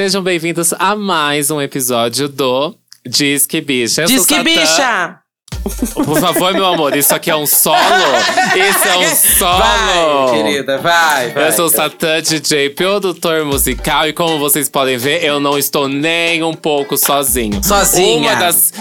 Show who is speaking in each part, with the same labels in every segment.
Speaker 1: Sejam bem-vindos a mais um episódio do Diz que Bicha. Eu
Speaker 2: Diz que bicha!
Speaker 1: Por favor, meu amor, isso aqui é um solo. Isso é um solo.
Speaker 2: Vai, querida, vai, vai.
Speaker 1: Eu sou o Satã DJ, produtor musical, e como vocês podem ver, eu não estou nem um pouco sozinho.
Speaker 2: Sozinha.
Speaker 1: Uma das.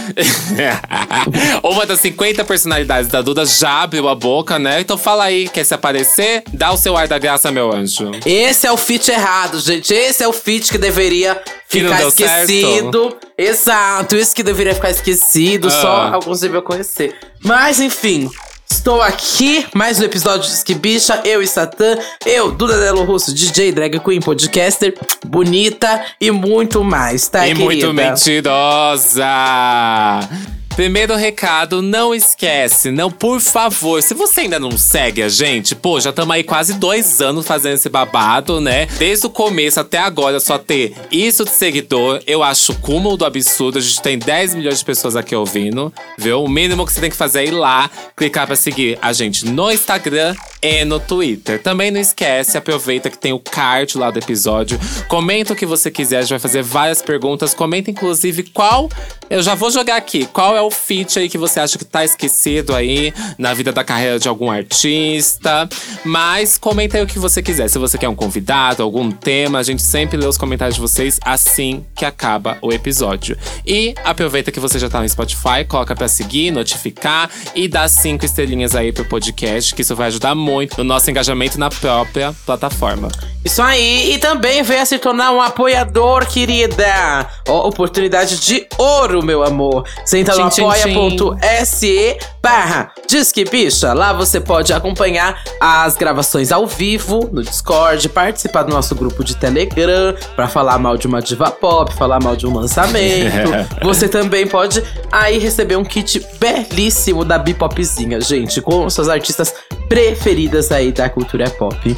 Speaker 1: Uma das 50 personalidades da Duda já abriu a boca, né? Então fala aí, quer se aparecer? Dá o seu ar da graça, meu anjo.
Speaker 2: Esse é o feat errado, gente. Esse é o feat que deveria
Speaker 1: Que
Speaker 2: ficar esquecido. Exato, isso que deveria ficar esquecido.
Speaker 1: Ah.
Speaker 2: Só alguns deviam conhecer. Mas enfim. Estou aqui, mais um episódio de Diz que Bicha, eu e Satã, eu, Duda Delo Russo, DJ, drag queen, podcaster, bonita e muito mais, tá,
Speaker 1: e
Speaker 2: querida?
Speaker 1: muito mentirosa. Primeiro recado, não esquece, não, por favor, se você ainda não segue a gente, pô, já estamos aí quase dois anos fazendo esse babado, né? Desde o começo até agora, só ter isso de seguidor, eu acho cúmulo do absurdo. A gente tem 10 milhões de pessoas aqui ouvindo, viu? O mínimo que você tem que fazer é ir lá, clicar pra seguir a gente no Instagram e no Twitter. Também não esquece, aproveita que tem o card lá do episódio. Comenta o que você quiser, a gente vai fazer várias perguntas. Comenta, inclusive, qual. Eu já vou jogar aqui. Qual é o feat aí que você acha que tá esquecido aí na vida da carreira de algum artista? Mas comenta aí o que você quiser. Se você quer um convidado, algum tema, a gente sempre lê os comentários de vocês assim que acaba o episódio. E aproveita que você já tá no Spotify, coloca pra seguir, notificar e dá cinco estrelinhas aí pro podcast, que isso vai ajudar muito no nosso engajamento na própria plataforma.
Speaker 2: Isso aí, e também venha se tornar um apoiador, querida. Ó, oportunidade de ouro, meu amor.
Speaker 1: Tchim, tchim,
Speaker 2: apoia.se barra Disque Bicha. Lá você pode acompanhar as gravações ao vivo no Discord, participar do nosso grupo de Telegram pra falar mal de uma diva pop, falar mal de um lançamento. você também pode aí receber um kit belíssimo da Bipopzinha, gente, com suas artistas preferidas aí da cultura pop.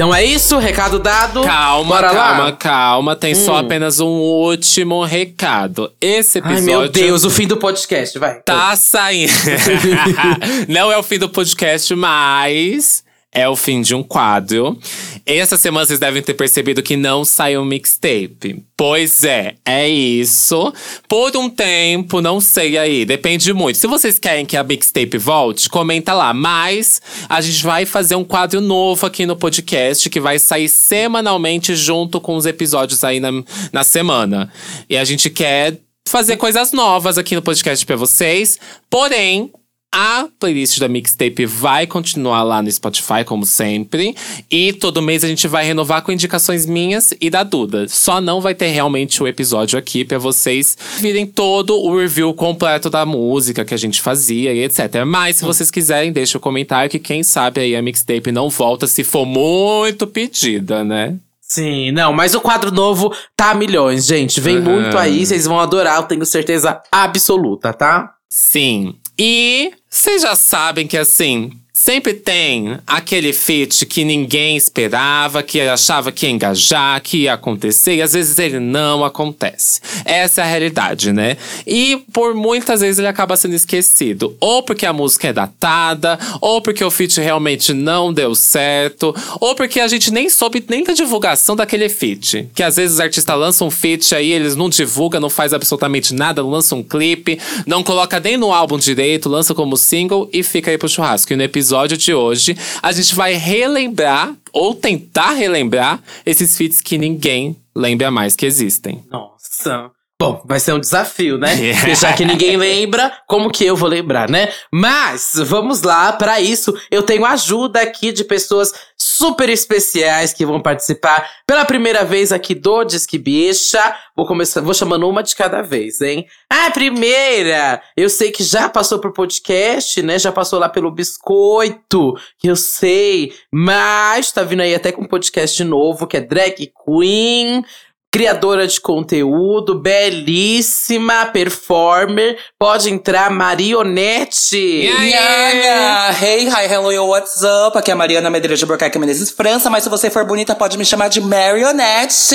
Speaker 2: Então é isso, recado dado.
Speaker 1: Calma,
Speaker 2: Bora
Speaker 1: calma,
Speaker 2: lá.
Speaker 1: calma. Tem só apenas um último recado. Esse
Speaker 2: Ai,
Speaker 1: episódio.
Speaker 2: meu Deus, o fim do podcast, vai.
Speaker 1: Tá saindo. Não é o fim do podcast, mas é o fim de um quadro. Essa semana vocês devem ter percebido que não saiu mixtape. Pois é, é isso. Por um tempo, não sei aí, depende muito. Se vocês querem que a mixtape volte, comenta lá. Mas a gente vai fazer um quadro novo aqui no podcast que vai sair semanalmente junto com os episódios aí na, na semana. E a gente quer fazer coisas novas aqui no podcast pra vocês. Porém, a playlist da mixtape vai continuar lá no Spotify, como sempre. E todo mês a gente vai renovar com indicações minhas e da Duda. Só não vai ter realmente o episódio aqui pra vocês virem todo o review completo da música que a gente fazia e etc. Mas se vocês quiserem, deixa o comentário que quem sabe aí a mixtape não volta se for muito pedida, né?
Speaker 2: Sim, não, mas o quadro novo tá a milhões, gente. Vem
Speaker 1: Uhum.
Speaker 2: muito aí, vocês vão adorar, eu tenho certeza absoluta, tá?
Speaker 1: Sim. E vocês já sabem que assim. Sempre tem aquele feat que ninguém esperava, que achava que ia engajar, que ia acontecer, e às vezes ele não acontece. Essa é a realidade, né? E por muitas vezes ele acaba sendo esquecido. Ou porque a música é datada, ou porque o feat realmente não deu certo, ou porque a gente nem soube nem da divulgação daquele feat. Que às vezes os artistas lançam um feat aí, eles não divulgam, não faz absolutamente nada, não lançam um clipe, não coloca nem no álbum direito, lança como single e fica aí pro churrasco. E no episódio de hoje, a gente vai relembrar, ou tentar relembrar, esses feats que ninguém lembra mais que existem.
Speaker 2: Nossa. Bom, vai ser um desafio, né? Porque já que ninguém lembra, como que eu vou lembrar, né? Mas vamos lá, para isso eu tenho ajuda aqui de pessoas super especiais que vão participar pela primeira vez aqui do Disque Bicha. Vou começar, vou chamando uma de cada vez, hein? A primeira, eu sei que já passou pro podcast, né? Já passou lá pelo Biscoito, que eu sei, mas tá vindo aí até com um podcast novo, que é Drag Queen. Criadora de conteúdo, belíssima performer. Pode entrar, Marionete.
Speaker 3: Nhanga! Hey, hi, hello, yo, what's up? Aqui é a Mariana Medeiros de Burcaque Menezes, França, mas se você for bonita, pode me chamar de Marionette!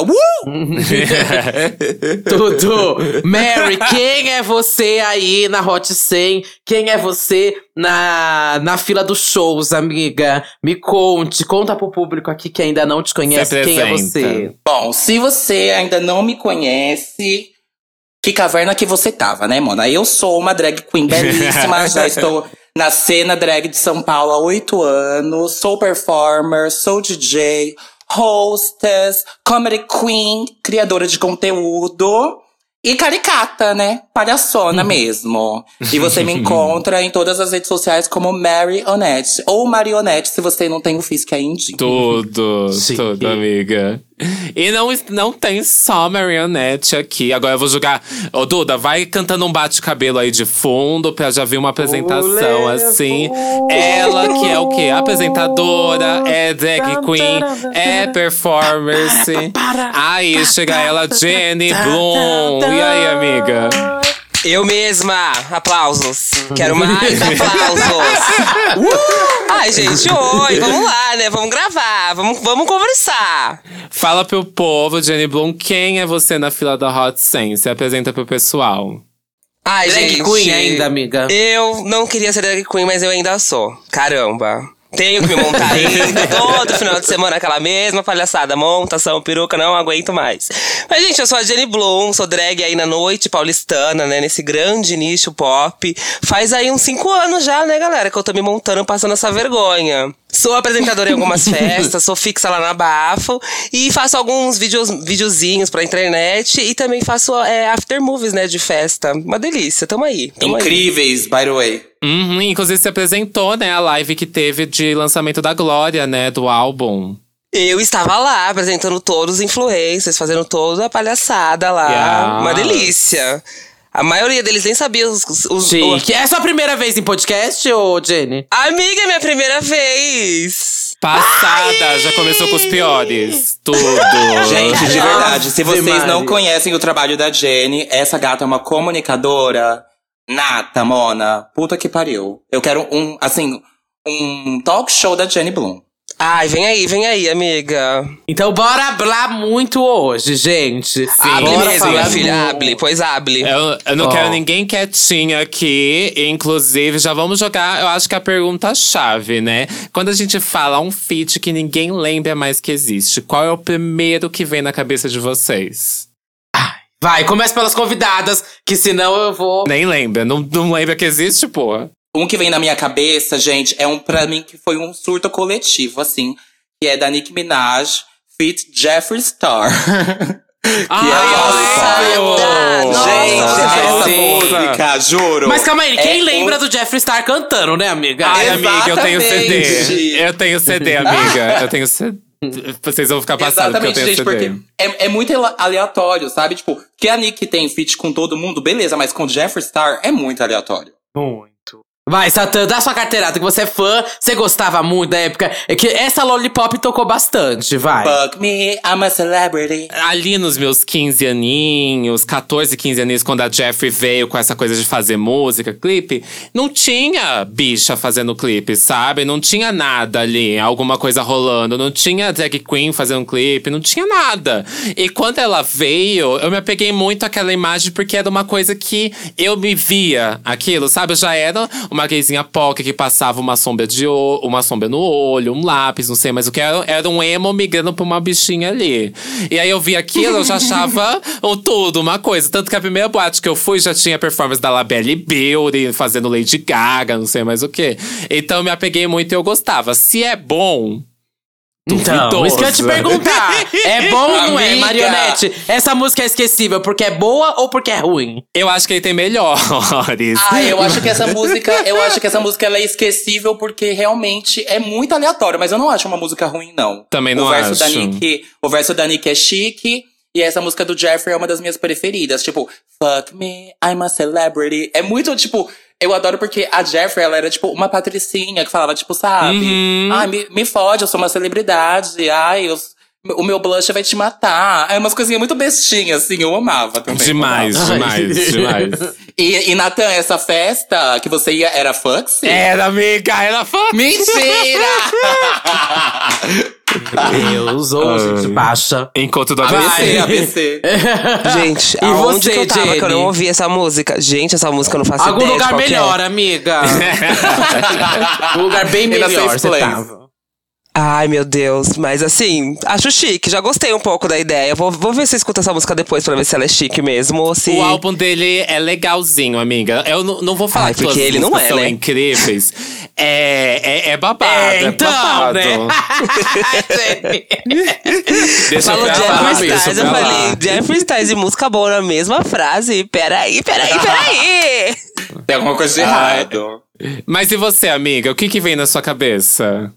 Speaker 3: Uh!
Speaker 2: Tudo! Mary, quem é você aí na Hot 100? Quem é você na, na fila dos shows, amiga? Me conte, conta pro público aqui que ainda não te conhece, quem é você?
Speaker 3: Bom, se você ainda não me conhece, que caverna que você tava, né, Mona? Eu sou uma drag queen belíssima, já estou na cena drag de São Paulo há oito anos, sou performer, sou DJ, hostess, comedy queen, criadora de conteúdo. E caricata, né? Palhaçona mesmo. E você me encontra em todas as redes sociais como Marionette. Ou Marionette, se você não tem o Fisk ainda.
Speaker 1: Tudo, Sim. tudo, amiga. E não, não tem só marionete aqui. Agora eu vou jogar. Ô, Duda, vai cantando um bate-cabelo aí de fundo pra já ver uma apresentação assim. Ela que é o quê? Apresentadora, é drag queen, é performance. Aí chega ela, Jenny Bloom. E aí, amiga?
Speaker 4: Eu mesma, aplausos. Quero mais aplausos. uh! Ai, gente, oi, vamos lá, né? Vamos gravar, vamos, vamos conversar.
Speaker 1: Fala pro povo, Jenny Bloom, quem é você na fila da Hot 100? Se apresenta pro pessoal.
Speaker 4: Ai,
Speaker 2: drag
Speaker 4: gente,
Speaker 2: queen ainda, amiga.
Speaker 4: Eu não queria ser drag queen, mas eu ainda sou. Caramba. Tenho que me montar ainda. Todo final de semana, aquela mesma palhaçada. Montação, peruca, não aguento mais. Mas, gente, eu sou a Jenny Bloom, sou drag aí na noite paulistana, né? Nesse grande nicho pop. Faz aí uns cinco anos já, né, galera? Que eu tô me montando, passando essa vergonha. Sou apresentadora em algumas festas, sou fixa lá na Bafo. E faço alguns vídeos, videozinhos pra internet. E também faço é, after movies, né, de festa. Uma delícia, tamo aí. Tamo
Speaker 3: Incríveis,
Speaker 4: aí.
Speaker 3: by the way.
Speaker 1: Uhum, inclusive se apresentou, né, a live que teve de lançamento da Glória, né, do álbum.
Speaker 4: Eu estava lá apresentando todos os influencers, fazendo toda a palhaçada lá. Yeah. Uma delícia. A maioria deles nem sabia os. os
Speaker 2: Sim. Que é a sua primeira vez em podcast, ô Jenny?
Speaker 4: Amiga, é minha primeira vez.
Speaker 1: Passada, Ai! já começou com os piores. Tudo.
Speaker 3: Gente, de verdade, se vocês não conhecem o trabalho da Jenny, essa gata é uma comunicadora nata, Mona. Puta que pariu. Eu quero um, assim, um talk show da Jenny Bloom.
Speaker 4: Ai, vem aí, vem aí, amiga.
Speaker 2: Então bora hablar muito hoje, gente.
Speaker 4: Sim, hable mesmo, minha filha, hable, pois hable.
Speaker 1: Eu, eu não oh. quero ninguém quietinho aqui. Inclusive, já vamos jogar, eu acho que a pergunta-chave, né? Quando a gente fala um feat que ninguém lembra mais que existe, qual é o primeiro que vem na cabeça de vocês?
Speaker 2: Vai, começa pelas convidadas, que senão eu vou.
Speaker 1: Nem lembra, não, não lembra que existe, pô.
Speaker 3: Um que vem na minha cabeça, gente, é um pra mim que foi um surto coletivo, assim, que é da Nicki Minaj, Fit Jeffree Star.
Speaker 4: que ah, é nossa,
Speaker 3: Gente, nossa, essa música, juro.
Speaker 2: Mas calma aí, quem é lembra um... do Jeffree Star cantando, né, amiga?
Speaker 1: Ai, amiga, eu tenho CD. Eu tenho CD, amiga. eu tenho CD. Vocês vão ficar passando Exatamente, gente, CD. porque
Speaker 3: é, é muito aleatório, sabe? Tipo, que a Nick tem feat com todo mundo, beleza, mas com Jeffree Star é muito aleatório.
Speaker 2: Muito. Vai, Satã, dá sua carteirada, que você é fã, você gostava muito da época. É que essa Lollipop tocou bastante, vai.
Speaker 3: Fuck me, I'm a celebrity.
Speaker 1: Ali nos meus 15 aninhos, 14, 15 aninhos, quando a Jeffrey veio com essa coisa de fazer música, clipe, não tinha bicha fazendo clipe, sabe? Não tinha nada ali, alguma coisa rolando. Não tinha drag queen fazendo clipe, não tinha nada. E quando ela veio, eu me apeguei muito àquela imagem porque era uma coisa que eu me via aquilo, sabe? Eu já era uma gayzinha POC que passava uma sombra de uma sombra no olho, um lápis, não sei mais o que. Era, era um emo migrando pra uma bichinha ali. E aí eu vi aquilo, eu já achava um tudo, uma coisa. Tanto que a primeira boate que eu fui já tinha performance da Labelle Beauty, fazendo Lady Gaga, não sei mais o que. Então eu me apeguei muito e eu gostava. Se é bom,
Speaker 2: então, isso que eu ia te perguntar. É bom ou não é, Marionete? Essa música é esquecível porque é boa ou porque é ruim?
Speaker 1: Eu acho que ele tem melhores.
Speaker 3: Ah, eu acho que essa música, eu acho que essa música ela é esquecível porque realmente é muito aleatório, mas eu não acho uma música ruim não.
Speaker 1: Também não
Speaker 3: o verso
Speaker 1: acho.
Speaker 3: Da Nick, o verso da Nick é chique. E essa música do Jeffrey é uma das minhas preferidas. Tipo, fuck me, I'm a celebrity. É muito, tipo, eu adoro porque a Jeffrey, ela era, tipo, uma patricinha que falava, tipo, sabe? Uhum. Ai, me, me fode, eu sou uma celebridade. Ai, eu, o meu blush vai te matar. É umas coisinhas muito bestinhas, assim, eu amava também.
Speaker 1: Demais,
Speaker 3: amava.
Speaker 1: demais, demais.
Speaker 3: E, e Natan, essa festa que você ia era Fuxi?
Speaker 1: Era, amiga, era fã.
Speaker 3: Mentira!
Speaker 2: Deus, ô, gente baixa.
Speaker 1: Encontro do
Speaker 3: ABC,
Speaker 1: ABC.
Speaker 3: ABC.
Speaker 4: Gente,
Speaker 2: E
Speaker 4: aonde
Speaker 2: você,
Speaker 4: que eu tava que eu
Speaker 2: Jenny?
Speaker 4: não ouvi essa música? Gente, essa música eu não faço
Speaker 2: Algum
Speaker 4: ideia de
Speaker 2: lugar
Speaker 4: qual que é.
Speaker 2: melhor, amiga. um lugar bem melhor você tava.
Speaker 4: Ai, meu Deus. Mas assim, acho chique. Já gostei um pouco da ideia. Vou, vou ver se eu escuto essa música depois pra ver se ela é chique mesmo ou se.
Speaker 1: O álbum dele é legalzinho, amiga. Eu não, vou falar
Speaker 4: Ai,
Speaker 1: que
Speaker 4: porque ele não é,
Speaker 1: são
Speaker 4: né?
Speaker 1: incríveis. É, é, é babado,
Speaker 2: É,
Speaker 1: é,
Speaker 2: então,
Speaker 1: babado.
Speaker 2: né?
Speaker 1: Deixa
Speaker 4: Falou
Speaker 1: eu
Speaker 4: Jeffree
Speaker 1: falar,
Speaker 4: Stars, eu falei, Jeffree Stars e música boa na mesma frase. Peraí, peraí, peraí.
Speaker 3: Tem alguma coisa de errado.
Speaker 1: Mas e você, amiga? O que que vem na sua cabeça?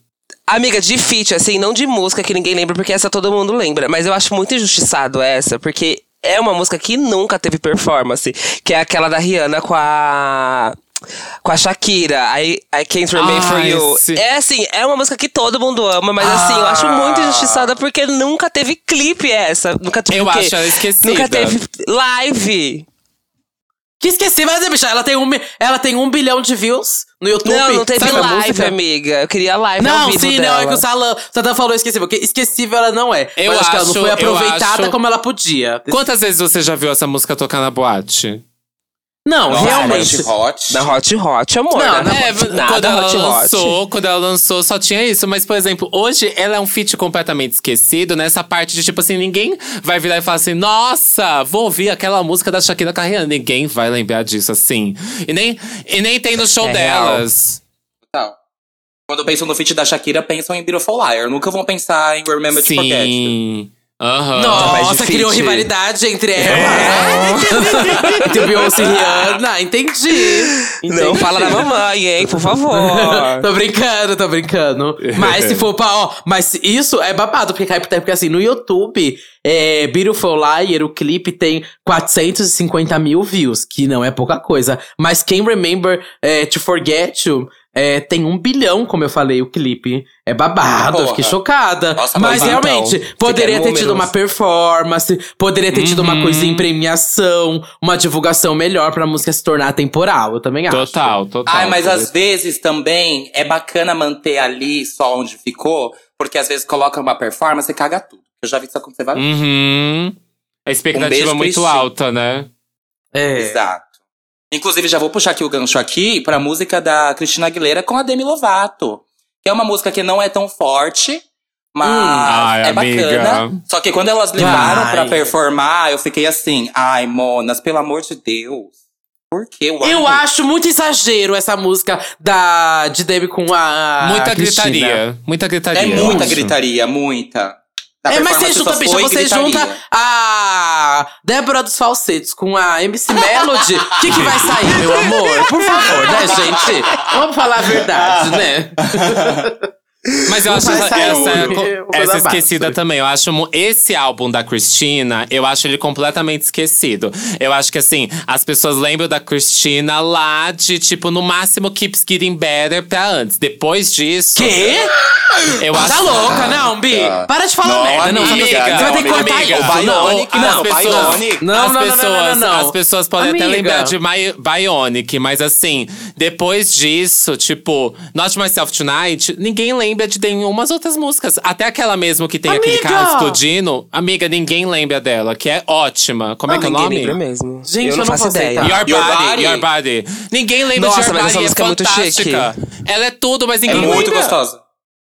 Speaker 4: Amiga, de feat, assim, não de música que ninguém lembra, porque essa todo mundo lembra. Mas eu acho muito injustiçado essa, porque é uma música que nunca teve performance. Que é aquela da Rihanna com a. Com a Shakira, I, I Can't Remain For
Speaker 1: Ai,
Speaker 4: You.
Speaker 1: sim.
Speaker 4: É assim, é uma música que todo mundo ama, mas assim, eu acho muito injustiçada porque nunca teve clipe essa. Nunca teve
Speaker 1: Eu acho ela esquecida.
Speaker 4: Nunca teve live.
Speaker 2: Que esqueci, mas, bicha, ela tem, um, ela tem um bilhão de views no YouTube.
Speaker 4: Não, não teve live, amiga. Eu queria live
Speaker 2: Não, sim,
Speaker 4: dela.
Speaker 2: não, é que o Salam, o Salam falou esquecível. Que esquecível ela não é.
Speaker 1: Eu
Speaker 2: mas acho que ela não
Speaker 1: acho-
Speaker 2: foi aproveitada
Speaker 1: acho-
Speaker 2: como ela podia.
Speaker 1: Quantas vezes você já viu essa música tocar na boate?
Speaker 2: Não,
Speaker 3: Nossa,
Speaker 2: realmente.
Speaker 3: Hot Hot.
Speaker 4: Na Hot Hot, amor.
Speaker 2: Não, não,
Speaker 1: É,
Speaker 4: Hot, nada
Speaker 1: quando ela
Speaker 4: Hot Hot.
Speaker 1: lançou, quando ela lançou, só tinha isso. Mas, por exemplo, hoje ela é um feat completamente esquecido nessa parte de tipo assim, ninguém vai virar e falar assim, nossa, vou ouvir aquela música da Shakira Carreira. Ninguém vai lembrar disso assim. E nem, e nem tem no show
Speaker 4: É real.
Speaker 1: delas.
Speaker 3: Não. Quando pensam no feat da Shakira, pensam em Beautiful Liar. Nunca vão pensar em Remember to Forget.
Speaker 1: Sim. Aham.
Speaker 4: mais
Speaker 2: Nossa,
Speaker 4: de
Speaker 2: criou rivalidade entre elas. entre Beyoncé e Rihanna. Entendi.
Speaker 4: Não
Speaker 2: Entendi.
Speaker 4: fala da mamãe, hein, por favor.
Speaker 2: tô brincando, tô brincando. Mas se for pra. Ó, mas isso é babado, porque cai pro tempo, porque assim, no YouTube, é, Beautiful Liar, o clipe tem 450 mil views, que não é pouca coisa. Mas quem Remember é, to Forget You. É, tem um bilhão, como eu falei, o clipe. É babado, eu
Speaker 3: Porra.
Speaker 2: fiquei chocada.
Speaker 3: Nossa,
Speaker 2: mas
Speaker 3: mas então,
Speaker 2: realmente, poderia ter tido uma performance, poderia ter tido uma
Speaker 1: Uhum.
Speaker 2: coisa em premiação, uma divulgação melhor pra música se tornar temporal. Eu também acho.
Speaker 1: Total, total.
Speaker 3: Ai, mas às vezes também é bacana manter ali só onde ficou, porque às vezes coloca uma performance e caga tudo. Eu já vi isso acontecer várias vezes.
Speaker 1: Uhum. A
Speaker 3: Um
Speaker 1: expectativa é muito alta, né?
Speaker 2: É.
Speaker 3: Exato. Inclusive, já vou puxar aqui o gancho aqui pra música da Cristina Aguilera com a Demi Lovato. Que é uma música que não é tão forte, mas
Speaker 1: Ai,
Speaker 3: é
Speaker 1: amiga.
Speaker 3: bacana. Só que quando elas levaram
Speaker 2: Ai.
Speaker 3: pra performar, eu fiquei assim, ai, Monas, pelo amor de Deus. Por que?
Speaker 2: Eu acho muito exagero essa música da, de Debbie com a.
Speaker 1: muita
Speaker 2: Cristina.
Speaker 1: gritaria. Muita gritaria.
Speaker 3: É
Speaker 1: eu
Speaker 3: muita gritaria, muita.
Speaker 2: É, mas você junta, bicha, você junta a Débora dos Falsetes com a MC Melody. O que, que vai sair, meu amor? Por favor, né, gente? Vamos falar a verdade, né?
Speaker 1: Mas eu acho essa, essa, essa
Speaker 2: básica.
Speaker 1: esquecida também. Eu acho esse álbum da Christina, eu acho ele completamente esquecido. Eu acho que assim, as pessoas lembram da Christina lá de, tipo, no máximo Keeps Getting Better pra antes. Depois disso.
Speaker 2: Quê?
Speaker 1: Eu
Speaker 2: Tá
Speaker 1: acho
Speaker 2: louca, não, Bi? Para de falar
Speaker 3: Não,
Speaker 2: merda, não.
Speaker 3: amiga,
Speaker 2: Você vai ter que
Speaker 3: não,
Speaker 2: cortar
Speaker 3: amiga,
Speaker 2: isso.
Speaker 3: o Bionic,
Speaker 2: não,
Speaker 3: não,
Speaker 1: pessoas.
Speaker 2: Não,
Speaker 1: as
Speaker 2: não, não, não,
Speaker 1: pessoas,
Speaker 2: não, não.
Speaker 1: as pessoas podem até
Speaker 2: Amiga.
Speaker 1: lembrar de My, Bionic, mas assim, depois disso, tipo, Not Myself Tonight, ninguém lembra de nenhumas outras músicas. Até aquela mesmo que tem aquele
Speaker 2: Amiga!
Speaker 1: carro explodindo, amiga, ninguém lembra dela, que é ótima. Como é que é o
Speaker 4: Ninguém
Speaker 1: nome?
Speaker 4: lembra mesmo.
Speaker 2: Gente,
Speaker 4: eu
Speaker 2: eu
Speaker 4: não
Speaker 2: não
Speaker 4: faço ideia.
Speaker 1: Your,
Speaker 3: Your
Speaker 1: body,
Speaker 3: Body.
Speaker 1: Your Body. Ninguém lembra
Speaker 4: Nossa,
Speaker 1: de Your
Speaker 4: mas
Speaker 1: Body,
Speaker 4: essa
Speaker 1: é
Speaker 4: música é muito
Speaker 1: fantástica. Ela é tudo, mas ninguém
Speaker 3: É muito
Speaker 1: lembra.
Speaker 3: gostosa.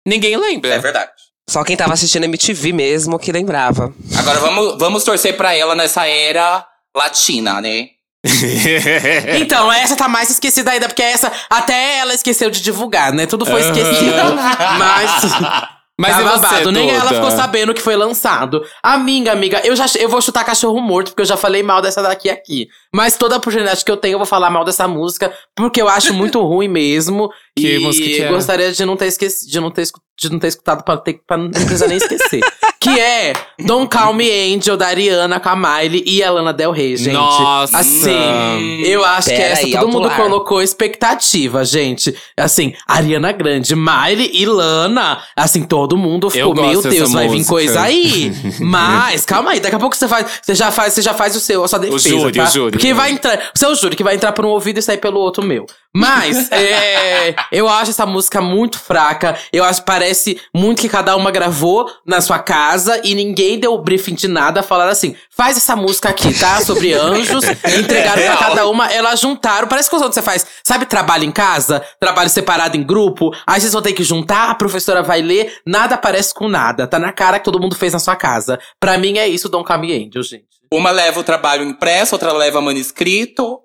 Speaker 1: Ninguém lembra.
Speaker 3: É verdade.
Speaker 4: Só quem tava assistindo MTV mesmo que lembrava.
Speaker 3: Agora vamos, vamos torcer pra ela nessa era latina, né?
Speaker 2: Então, essa tá mais esquecida ainda, porque essa até ela esqueceu de divulgar, né? Tudo foi esquecido. Mas.
Speaker 1: Mas
Speaker 2: tá
Speaker 1: você,
Speaker 2: babado. Nem ela
Speaker 1: Duda?
Speaker 2: ficou sabendo que foi lançado. Amiga, amiga, eu já eu vou chutar cachorro morto, porque eu já falei mal dessa daqui aqui. Mas toda a oportunidade que eu tenho, eu vou falar mal dessa música, porque eu acho muito ruim mesmo.
Speaker 1: Que
Speaker 2: e
Speaker 1: música que é?
Speaker 2: gostaria de não ter esquecido, de não ter, escu- de não ter escutado pra, ter, pra não precisar nem esquecer. que é Don't Call Me Angel, da Ariana com a Miley e a Lana Del Rey, gente.
Speaker 1: Nossa!
Speaker 2: Assim, eu acho que
Speaker 4: Pera
Speaker 2: essa
Speaker 4: aí,
Speaker 2: todo mundo
Speaker 4: ar.
Speaker 2: colocou expectativa, gente. Assim, Ariana Grande, Miley e Lana. Assim, todo mundo ficou, meu Deus, vai vir
Speaker 1: música.
Speaker 2: coisa aí. Mas, calma aí, daqui a pouco você faz, você já faz, você já faz o seu, a sua defesa,
Speaker 1: júri,
Speaker 2: tá?
Speaker 1: o júri.
Speaker 2: Porque vai entrar, o seu júri que vai entrar por um ouvido e sair pelo outro meu. Mas, é, eu acho essa música muito fraca. Eu acho que parece muito que cada uma gravou na sua casa e ninguém deu o briefing de nada. Falaram assim: faz essa música aqui, tá? Sobre anjos. entregaram pra cada uma. Elas juntaram. Parece que quando você faz, sabe, trabalho em casa, trabalho separado em grupo. Aí vocês vão ter que juntar, a professora vai ler, nada parece com nada. Tá na cara que todo mundo fez na sua casa. Pra mim é isso, Dom Cami Angel, gente.
Speaker 3: Uma leva o trabalho impresso, outra leva manuscrito,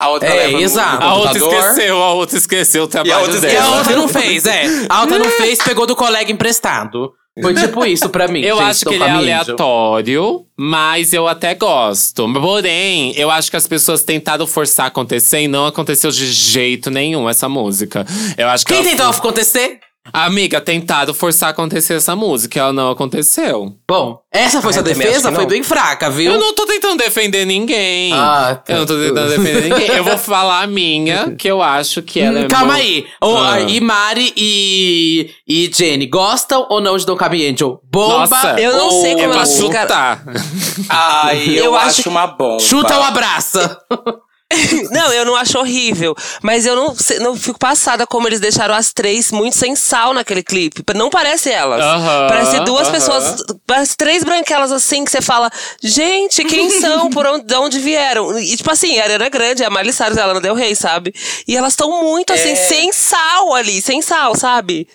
Speaker 3: a outra
Speaker 2: É, exato.
Speaker 1: A outra esqueceu, a outra esqueceu o trabalho
Speaker 3: outra
Speaker 2: E a
Speaker 1: dela.
Speaker 2: outra não fez, é. A outra não fez, pegou do colega emprestado. Foi tipo isso pra mim.
Speaker 1: Eu
Speaker 2: gente,
Speaker 1: acho que ele é
Speaker 2: Cami Angel.
Speaker 1: aleatório, mas eu até gosto. Porém, eu acho que as pessoas tentaram forçar a acontecer e não aconteceu de jeito nenhum essa música. Eu acho que
Speaker 2: Quem tentou
Speaker 1: foi-
Speaker 2: acontecer?
Speaker 1: Amiga, tentaram forçar a acontecer essa música, ela não aconteceu.
Speaker 2: Bom, essa foi
Speaker 4: Ah,
Speaker 2: sua defesa?
Speaker 4: que
Speaker 2: Foi bem fraca, viu?
Speaker 1: Eu não tô tentando defender ninguém.
Speaker 2: Ah, tá.
Speaker 1: Eu não tô tentando defender ninguém. Eu vou falar a minha, que eu acho que ela
Speaker 2: Hum,
Speaker 1: é
Speaker 2: calma
Speaker 1: mo-
Speaker 2: aí.
Speaker 1: Ah.
Speaker 2: E Mari e, e Jenny, gostam ou não de Don Cami Angel? Bomba
Speaker 1: Nossa,
Speaker 4: Eu não sei
Speaker 1: É
Speaker 4: como
Speaker 1: pra
Speaker 4: elas ficaram-
Speaker 1: chutar.
Speaker 3: Ai, eu,
Speaker 4: Eu
Speaker 3: acho,
Speaker 4: acho-
Speaker 3: uma bomba.
Speaker 2: Chuta ou abraça?
Speaker 4: Não, eu não acho horrível. Mas eu não, sei- não fico passada como eles deixaram as três muito sem sal naquele clipe. Não parece elas.
Speaker 1: Aham,
Speaker 4: parece duas pessoas. Parece três branquelas assim que você fala, gente, quem são? Por onde, de onde vieram? E tipo assim, a Ariana Grande, a Miley Cyrus, a Lana Del Rey, sabe? E elas estão muito assim,
Speaker 3: É.
Speaker 4: sem sal ali, sem sal, sabe?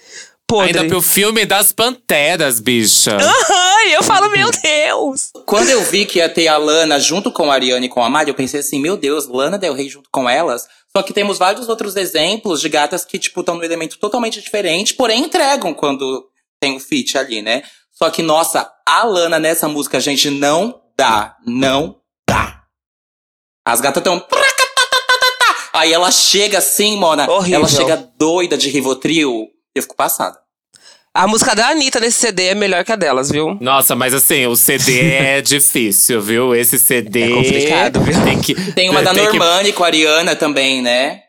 Speaker 4: Podre.
Speaker 1: Ainda pro filme das Panteras, bicha.
Speaker 4: Aham, e eu falo, meu Deus!
Speaker 3: Quando eu vi que ia ter a Lana junto com a Ariane e com a Mari, eu pensei assim, meu Deus, Lana Del Rey junto com elas. Só que temos vários outros exemplos de gatas que, tipo, estão num elemento totalmente diferente, porém entregam quando tem um feat ali, né? Só que, nossa, a Lana nessa música, gente, não dá. Não dá. As gatas tão... Aí ela chega assim, Mona.
Speaker 4: Horrível.
Speaker 3: Ela chega doida de Rivotril. Eu fico passada.
Speaker 4: A música da Anitta nesse CD é melhor que a delas, viu?
Speaker 1: Nossa, mas assim, o CD é difícil, viu? Esse CD.
Speaker 4: É complicado, viu?
Speaker 1: Tem, que,
Speaker 3: Tem uma da
Speaker 1: tem que-
Speaker 3: Normani com a Ariana também, né?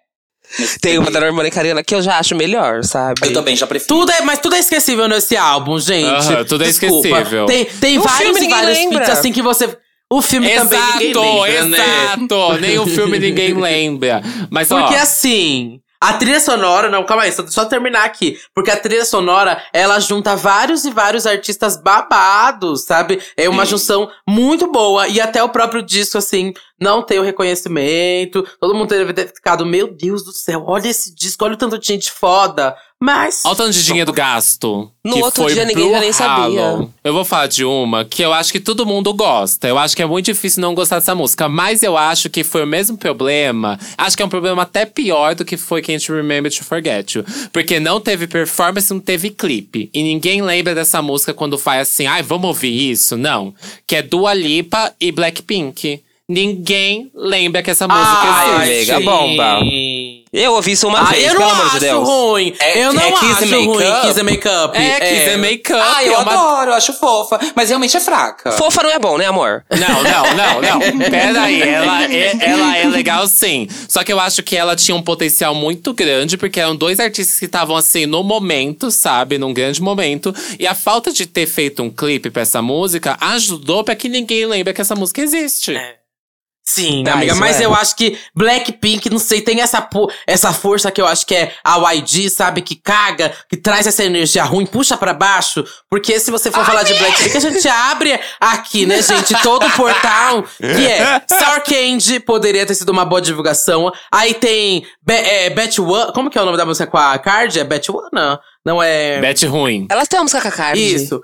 Speaker 3: Nesse
Speaker 4: Tem uma da Normani Carina que eu já acho melhor, sabe?
Speaker 3: Eu também já prefiro.
Speaker 2: Tudo é, mas tudo é esquecível nesse álbum, gente.
Speaker 1: Aham, tudo é
Speaker 2: Desculpa.
Speaker 1: esquecível.
Speaker 2: Tem, tem vários
Speaker 4: filme
Speaker 2: vários
Speaker 4: lembra.
Speaker 2: feats assim que você. O filme também ninguém
Speaker 1: Exato,
Speaker 2: lembra, né?
Speaker 1: exato. Nem o filme ninguém lembra. Mas
Speaker 2: Porque
Speaker 1: ó,
Speaker 2: assim, a trilha sonora, não, calma aí, só, só terminar aqui. Porque a trilha sonora, ela junta vários e vários artistas babados, sabe? É uma
Speaker 3: Sim.
Speaker 2: junção muito boa. E até o próprio disco, assim, não tem o reconhecimento. Todo mundo deve ter ficado, meu Deus do céu, olha esse disco, olha o tanto de gente foda. Mas.
Speaker 1: Olha o tanto de dinheiro gasto.
Speaker 4: No outro dia ninguém já nem sabia.
Speaker 1: Eu vou falar de uma que eu acho que todo mundo gosta. Eu acho que é muito difícil não gostar dessa música. Mas eu acho que foi o mesmo problema. Acho que é um problema até pior do que foi Can't Remember to Forget You. Porque não teve performance, não teve clipe. E ninguém lembra dessa música quando faz assim, ai, vamos ouvir isso? Não. Que é Dua Lipa e Blackpink. Ninguém lembra que essa música
Speaker 4: Ai,
Speaker 1: existe.
Speaker 4: mega bomba. Eu ouvi isso uma
Speaker 2: Ah,
Speaker 4: vez,
Speaker 2: eu
Speaker 4: pelo
Speaker 2: não
Speaker 4: amor de
Speaker 2: acho
Speaker 4: Deus.
Speaker 2: ruim.
Speaker 3: É-
Speaker 2: eu não
Speaker 3: é Kiss
Speaker 2: acho
Speaker 3: and Make
Speaker 2: ruim
Speaker 3: Up?
Speaker 2: Kiss and Make Up.
Speaker 1: É, Kiss and Make Up.
Speaker 3: Ah, eu
Speaker 1: é uma
Speaker 3: adoro, eu acho fofa. Mas realmente é fraca.
Speaker 4: Fofa não é bom, né, amor?
Speaker 1: Não, não, não, não. Pera aí, ela é, ela é legal sim. Só que eu acho que ela tinha um potencial muito grande, porque eram dois artistas que estavam assim no momento, sabe? Num grande momento. E a falta de ter feito um clipe pra essa música ajudou pra que ninguém lembre que essa música existe.
Speaker 2: É. Sim,
Speaker 4: Ah,
Speaker 2: amiga, mas
Speaker 4: é.
Speaker 2: eu acho que Blackpink, não sei, tem essa, essa força que eu acho que é a YG, sabe? Que caga, que traz essa energia ruim, puxa pra baixo. Porque se você for falar de Blackpink, a gente abre aqui, né, gente? Todo o portal que é Sour Candy, poderia ter sido uma boa divulgação. Aí tem Be é, Bet One, como que é o nome da música com a Card? É Bet One? Não, não é…
Speaker 1: Bet ruim.
Speaker 4: Elas têm uma música com a Cardi.
Speaker 2: Isso.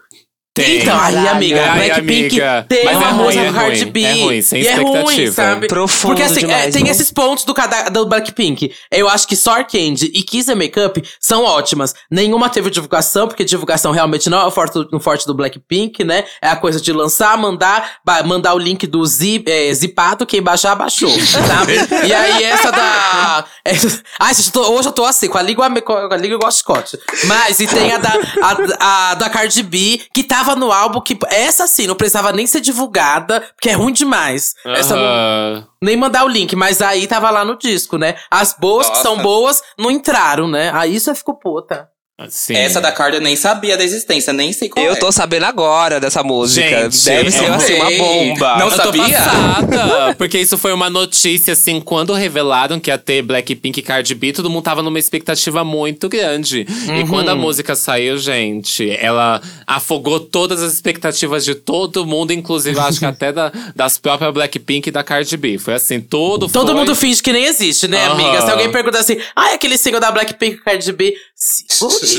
Speaker 1: Tem.
Speaker 2: Então, aí, amiga,
Speaker 1: Ai,
Speaker 2: Blackpink
Speaker 1: amiga.
Speaker 2: tem
Speaker 1: Mas
Speaker 2: uma
Speaker 1: é ruim,
Speaker 2: música
Speaker 1: é ruim,
Speaker 2: B.
Speaker 1: é ruim, sem
Speaker 2: e é ruim, sabe?
Speaker 4: Profundo
Speaker 2: Porque assim, é,
Speaker 4: demais,
Speaker 2: tem
Speaker 4: né?
Speaker 2: esses pontos do, do Blackpink. Eu acho que Sor Candy e Kiss and Makeup são ótimas. Nenhuma teve divulgação, porque divulgação realmente não é o forte, o forte do Blackpink, né? É a coisa de lançar, mandar, mandar o link do zip, é, zipado, quem baixar, baixou, sabe? e aí essa da... Essa, ai, gente, eu tô- hoje eu tô assim, com a língua, com a língua igual chicote. Mas, e tem a da, a, a da Cardi B, que tava no álbum, que essa sim, não precisava nem ser divulgada, porque é ruim demais. Essa não, nem mandar o link, mas aí tava lá no disco, né? As boas que
Speaker 3: Nossa.
Speaker 2: são boas não entraram, né? Aí isso ficou puta.
Speaker 1: Sim.
Speaker 3: Essa da Cardi eu nem sabia da existência, nem sei qual
Speaker 4: Eu
Speaker 3: é.
Speaker 4: tô sabendo agora dessa música.
Speaker 1: Gente,
Speaker 4: Deve ser assim, uma bomba.
Speaker 3: Não
Speaker 1: eu tô
Speaker 3: sabia?
Speaker 1: passada, porque isso foi uma notícia, assim, quando revelaram que ia ter Blackpink e Cardi B, todo mundo tava numa expectativa muito grande. E quando a música saiu, gente, ela afogou todas as expectativas de todo mundo, inclusive, acho que até da- das próprias Blackpink e da Cardi B. Foi assim, todo
Speaker 2: Todo
Speaker 1: foi-
Speaker 2: mundo finge que nem existe, né,
Speaker 1: Aham.
Speaker 2: amiga? Se alguém pergunta assim, ah, aquele single da Blackpink e Cardi B.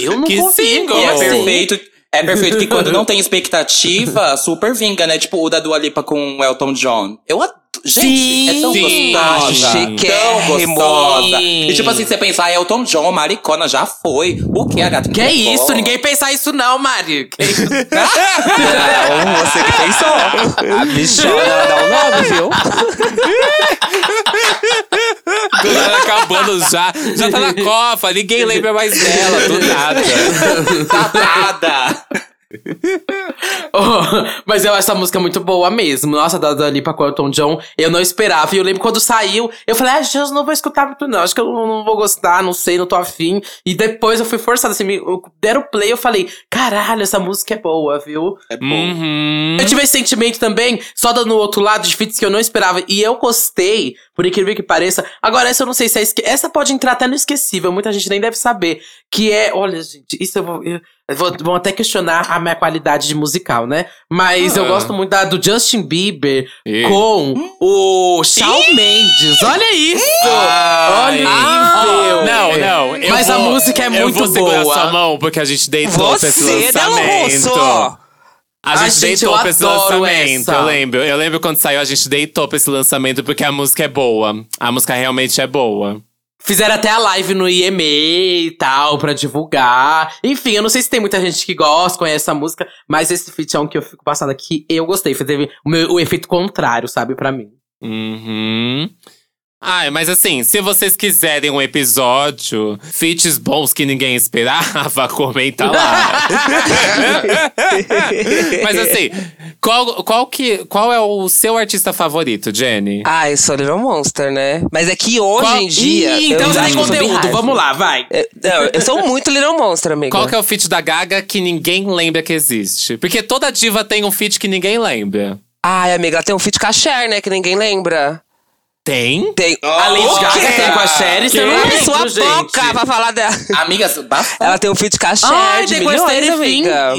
Speaker 2: Eu não
Speaker 1: Que
Speaker 2: consigo.
Speaker 1: single?
Speaker 3: E é perfeito. É perfeito que quando não tem expectativa, super vinga, né? Tipo o da Dua Lipa com o Elton John. Eu adoro. Gente, é tão
Speaker 1: Sim,
Speaker 3: gostosa. Tão gostosa. E tipo assim, você pensar, ah, Elton John, maricona, já foi. O que, a gata?
Speaker 2: Que é isso? Ninguém pensa isso não, Mari. Que isso?
Speaker 4: Não, você que pensou. A bichona, ela dá um nome, viu?
Speaker 1: Nada acabando já. Já tá na copa, ninguém lembra mais dela, do nada.
Speaker 3: Datada.
Speaker 2: Oh, mas eu acho essa música muito boa mesmo. Nossa, da Dua Lipa com o Elton John, eu não esperava. E eu lembro quando saiu, eu falei, ah, Jesus, não vou escutar muito não. Acho que eu não, não vou gostar, não sei, não tô afim. E depois eu fui forçada, assim, me eu- deram play, eu falei, caralho, essa música é boa, viu?
Speaker 3: É bom.
Speaker 1: Uhum.
Speaker 2: Eu tive esse sentimento também, só dando o outro lado de feats que eu não esperava. E eu gostei, por incrível que pareça. Agora, essa eu não sei se é esque... Essa pode entrar até no esquecível, muita gente nem deve saber. Que é, olha, gente, isso eu vou. Eu vou, vão até questionar a minha qualidade de musical, né? Mas eu
Speaker 1: Ah.
Speaker 2: gosto muito da, do Justin Bieber
Speaker 1: Ih.
Speaker 2: com o Shawn Mendes. Olha isso!
Speaker 1: Ai.
Speaker 2: Olha
Speaker 1: Ah,
Speaker 2: o nível!
Speaker 1: Não, não. eu
Speaker 2: Mas a
Speaker 1: vou-
Speaker 2: música é
Speaker 1: Eu
Speaker 2: muito
Speaker 1: vou segurar
Speaker 2: boa.
Speaker 1: sua mão, porque a gente deitou pra esse
Speaker 4: Você, Delo
Speaker 1: lançamento. A gente
Speaker 2: gente,
Speaker 1: deitou
Speaker 2: eu
Speaker 1: pra esse lançamento,
Speaker 2: essa.
Speaker 1: eu lembro. Eu lembro quando saiu, a gente deitou pra esse lançamento, porque a música é boa. A música realmente é boa.
Speaker 2: Fizeram até a live no IME e tal, pra divulgar. Enfim, eu não sei se tem muita gente que gosta, conhece essa música, mas esse feat é um que eu fico passando aqui. Eu gostei, teve o, meu- o efeito contrário, sabe, pra mim.
Speaker 1: Uhum. Ai, mas assim, se vocês quiserem um episódio, feats bons que ninguém esperava, comenta lá. mas assim, qual, qual, que, qual é o seu artista favorito, Jenny?
Speaker 4: Ah, eu sou Little Monster, né? Mas é que hoje
Speaker 1: Qual-
Speaker 4: em dia.
Speaker 2: Ih,
Speaker 4: eu
Speaker 2: então você tem
Speaker 4: eu
Speaker 2: conteúdo, vamos lá, vai.
Speaker 4: É, Não, eu sou muito Little Monster, amiga.
Speaker 1: Qual que é o feat da Gaga que ninguém lembra que existe? Porque toda diva tem um feat que ninguém lembra.
Speaker 4: Ai, amiga, ela tem um feat com a Cher, né? Que ninguém lembra.
Speaker 1: Tem?
Speaker 4: Tem.
Speaker 2: A Lady Gaga tem com a Sherry, você não
Speaker 4: Abre
Speaker 2: lembra,
Speaker 4: sua
Speaker 2: gente.
Speaker 4: boca pra falar dela.
Speaker 3: Amigas, bafo.
Speaker 4: Ela tem um feat com a Cher
Speaker 2: Ai,
Speaker 4: de milhões, amiga.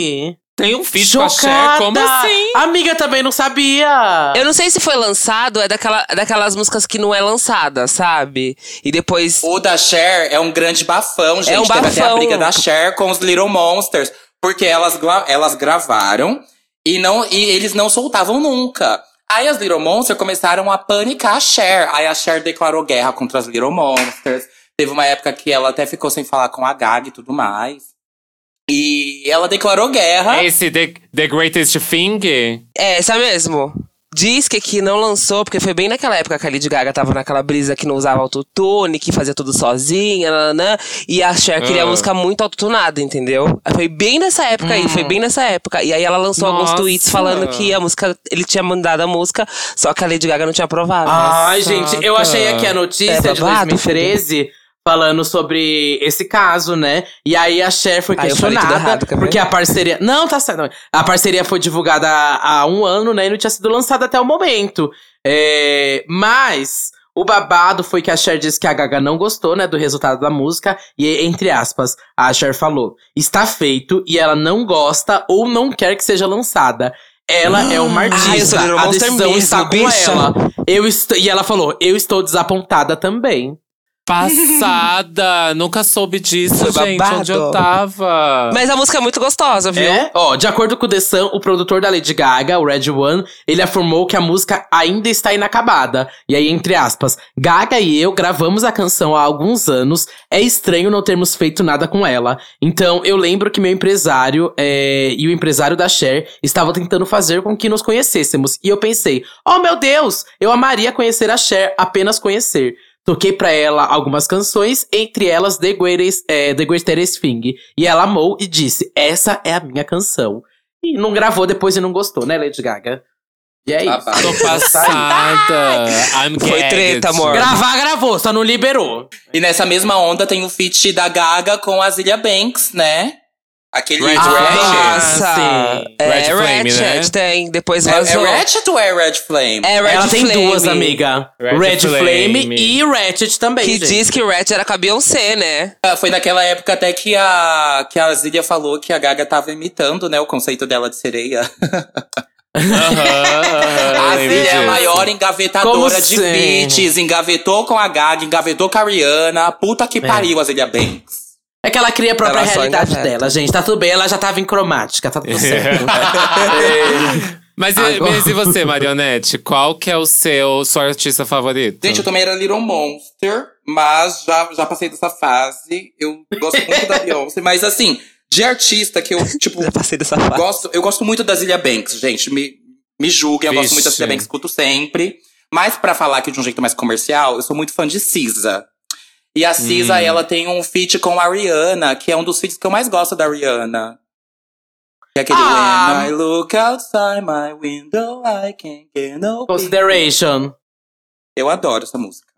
Speaker 1: Tem um feat com a Cher?
Speaker 2: Chocada.
Speaker 1: Como assim?
Speaker 2: Amiga, também não sabia.
Speaker 4: Eu não sei se foi lançado, é daquela, daquelas músicas que não é lançada, sabe? E depois.
Speaker 3: O da Cher é um grande bafão, gente.
Speaker 4: É um
Speaker 3: Teve até a
Speaker 4: bafão.
Speaker 3: briga da Cher com os Little Monsters. Porque elas, elas gravaram e, não, e eles não soltavam nunca. Aí as Little Monsters começaram a panicar a Cher. Aí a Cher declarou guerra contra as Little Monsters. Teve uma época que ela até ficou sem falar com a Gaga e tudo mais. E ela declarou guerra.
Speaker 1: Esse The, The Greatest Thing?
Speaker 4: É, essa mesmo. Diz que aqui não lançou, porque foi bem naquela época que a Lady Gaga tava naquela brisa que não usava autotune, que fazia tudo sozinha, nananã, e a Cher queria
Speaker 1: Ah.
Speaker 4: música muito autotunada, entendeu? Foi bem nessa época aí, foi bem nessa época. E aí ela lançou alguns
Speaker 1: Nossa.
Speaker 4: tweets falando que a música, ele tinha mandado a música, só que a Lady Gaga não tinha aprovado.
Speaker 2: Ai,
Speaker 1: Nossa.
Speaker 2: gente, eu achei aqui a notícia
Speaker 4: É
Speaker 2: de
Speaker 4: babado,
Speaker 2: 2013 falando sobre esse caso, né? E aí a Cher foi
Speaker 4: Ah,
Speaker 2: questionada
Speaker 4: ver?
Speaker 2: porque a parceria. Não, tá certo. A parceria foi divulgada há, há um ano, né? E não tinha sido lançada até o momento. É, mas. O babado foi que a Cher disse que a Gaga não gostou, né, do resultado da música. E, entre aspas, a Cher falou: está feito e ela não gosta ou não quer que seja lançada. Ela é uma
Speaker 4: Ah,
Speaker 2: artista. a decisão
Speaker 4: mesmo,
Speaker 2: está com
Speaker 4: bicha.
Speaker 2: ela. Eu estou, e ela falou: eu estou desapontada também.
Speaker 1: Passada! Nunca soube disso,
Speaker 4: Foi
Speaker 1: gente.
Speaker 4: babado.
Speaker 1: Onde eu tava?
Speaker 4: Mas a música é muito gostosa, viu?
Speaker 2: É? Ó, de acordo com o The Sun, o produtor da Lady Gaga, o Red One, ele afirmou que a música ainda está inacabada. E aí, entre aspas, Gaga e eu gravamos a canção há alguns anos. É estranho não termos feito nada com ela. Então, eu lembro que meu empresário é, e o empresário da Cher estavam tentando fazer com que nos conhecêssemos. E eu pensei, oh meu Deus, eu amaria conhecer a Cher, apenas conhecer. Toquei pra ela algumas canções, entre elas The Greatest, é, The Greatest Thing. E ela amou e disse: Essa é a minha canção. E não gravou depois e não gostou, né, Lady Gaga? E é isso.
Speaker 3: Babado.
Speaker 1: Tô passada. I'm
Speaker 4: Foi treta, amor.
Speaker 2: Gravar, gravou, só não liberou.
Speaker 3: E nessa mesma onda tem o feat da Gaga com a Zilia Banks, né? Aquele
Speaker 1: Red
Speaker 3: Ratchet.
Speaker 1: Flame.
Speaker 4: Nossa! É,
Speaker 1: Red Flame,
Speaker 4: Ratchet
Speaker 1: né?
Speaker 4: tem, depois
Speaker 3: É, é
Speaker 4: vazou.
Speaker 3: Ratchet ou é Red Flame?
Speaker 4: É Red
Speaker 2: ela tem
Speaker 4: Flame,
Speaker 2: duas, amiga.
Speaker 1: Red
Speaker 2: Red, Flame.
Speaker 1: Flame.
Speaker 2: e Ratchet também.
Speaker 4: Que
Speaker 2: gente.
Speaker 4: diz que Ratchet era com a Beyoncé, né?
Speaker 3: Ah, Foi naquela época até que a, que a Zilia falou que a Gaga tava imitando, né, o conceito dela de sereia.
Speaker 1: Aham, aham,
Speaker 3: a Zilia é a maior engavetadora
Speaker 2: Como
Speaker 3: de
Speaker 2: assim?
Speaker 3: beats, engavetou com a Gaga, engavetou com a Rihanna. Puta que pariu a Zilia Banks.
Speaker 2: É que ela cria a própria
Speaker 4: Ela
Speaker 2: realidade dela, gente. Tá tudo bem, ela já tava em cromática, tá tudo certo.
Speaker 1: Mas, e- mas e você, Marionete? Qual que é o seu, sua artista favorita?
Speaker 3: Gente, eu também era Little Monster, mas já, já passei dessa fase. Eu gosto muito da Beyoncé, mas assim, de artista que eu, tipo,
Speaker 4: Já passei dessa fase.
Speaker 3: gosto, eu gosto muito da Zilia Banks, gente. Me, me julguem, eu gosto
Speaker 1: Vixe.
Speaker 3: muito da Zilia Banks, escuto sempre. Mas pra falar aqui de um jeito mais comercial, eu sou muito fã de Cisa. E a Cisa,
Speaker 1: Hum.
Speaker 3: ela tem um feat com a Rihanna, que é um dos feats que eu mais gosto da Rihanna. Que é aquele
Speaker 2: Ah.
Speaker 3: When I look outside my window, I can't get no peace."
Speaker 2: Consideration.
Speaker 3: Eu adoro essa música.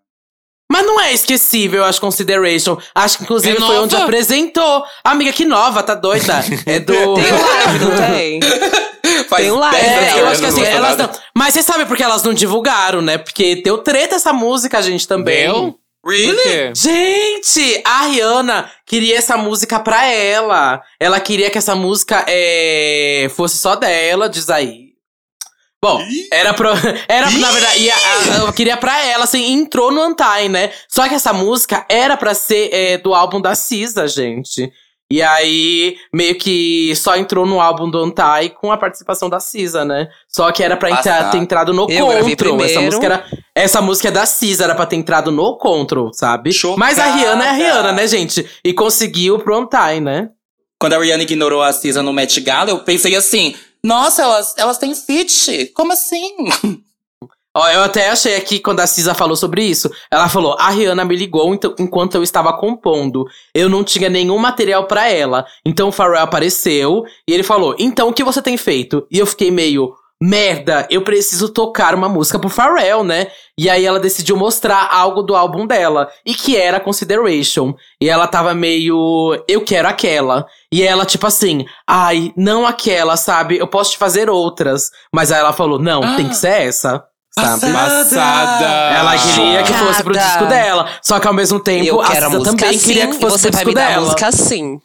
Speaker 2: Mas não é esquecível, eu acho, Consideration. Acho que, inclusive,
Speaker 1: É
Speaker 2: foi onde apresentou. Amiga, que nova, tá doida? É do.
Speaker 4: Tem live, não tem?
Speaker 3: Faz
Speaker 4: Tem um live,
Speaker 3: 10 anos
Speaker 2: É, eu acho que assim, elas não. Mas você sabe porque elas não divulgaram, né? Porque deu treta essa música, gente, também.
Speaker 1: Deu?
Speaker 3: Really?
Speaker 2: Gente, a Rihanna queria essa música pra ela. Ela queria que essa música é, fosse só dela, diz aí. Bom, era pro. Era, na verdade, ia- a- eu queria pra ela, assim, entrou no Antai, né? Só que essa música era pra ser é, do álbum da Cisa, gente. E aí, meio que só entrou no álbum do Antai com a participação da Cisa, né? Só que era pra entrar,
Speaker 3: Passado.
Speaker 2: ter entrado no
Speaker 4: Eu
Speaker 2: Control. Essa música, era, essa música é da Cisa, era pra ter entrado no Control, sabe?
Speaker 3: Chocada.
Speaker 2: Mas a Rihanna é a Rihanna, né, gente? E conseguiu pro Antai, né?
Speaker 3: Quando a Rihanna ignorou a Cisa no Met Gala, eu pensei assim: nossa, elas, elas têm feat. Como assim?
Speaker 2: Ó, eu até achei aqui quando a Cisa falou sobre isso. Ela falou: a Rihanna me ligou enquanto eu estava compondo. Eu não tinha nenhum material pra ela. Então o Pharrell apareceu e ele falou: Então o que você tem feito? E eu fiquei meio. Merda, eu preciso tocar uma música pro Pharrell, né? E aí ela decidiu mostrar algo do álbum dela, e que era Consideration. E ela tava meio. Eu quero aquela. E ela, tipo assim, ai, não aquela, sabe? Eu posso te fazer outras. Mas aí ela falou: não, tem que ser essa. Sabe?
Speaker 1: Passada.
Speaker 2: Ela queria que fosse pro disco dela. Só que ao mesmo tempo,
Speaker 4: eu
Speaker 2: a
Speaker 4: quero a
Speaker 2: Cisa
Speaker 4: música
Speaker 2: também
Speaker 4: assim,
Speaker 2: queria que
Speaker 4: e
Speaker 2: fosse
Speaker 4: você
Speaker 2: pro
Speaker 4: vai
Speaker 2: disco
Speaker 4: me dar a
Speaker 2: dela.
Speaker 4: música assim.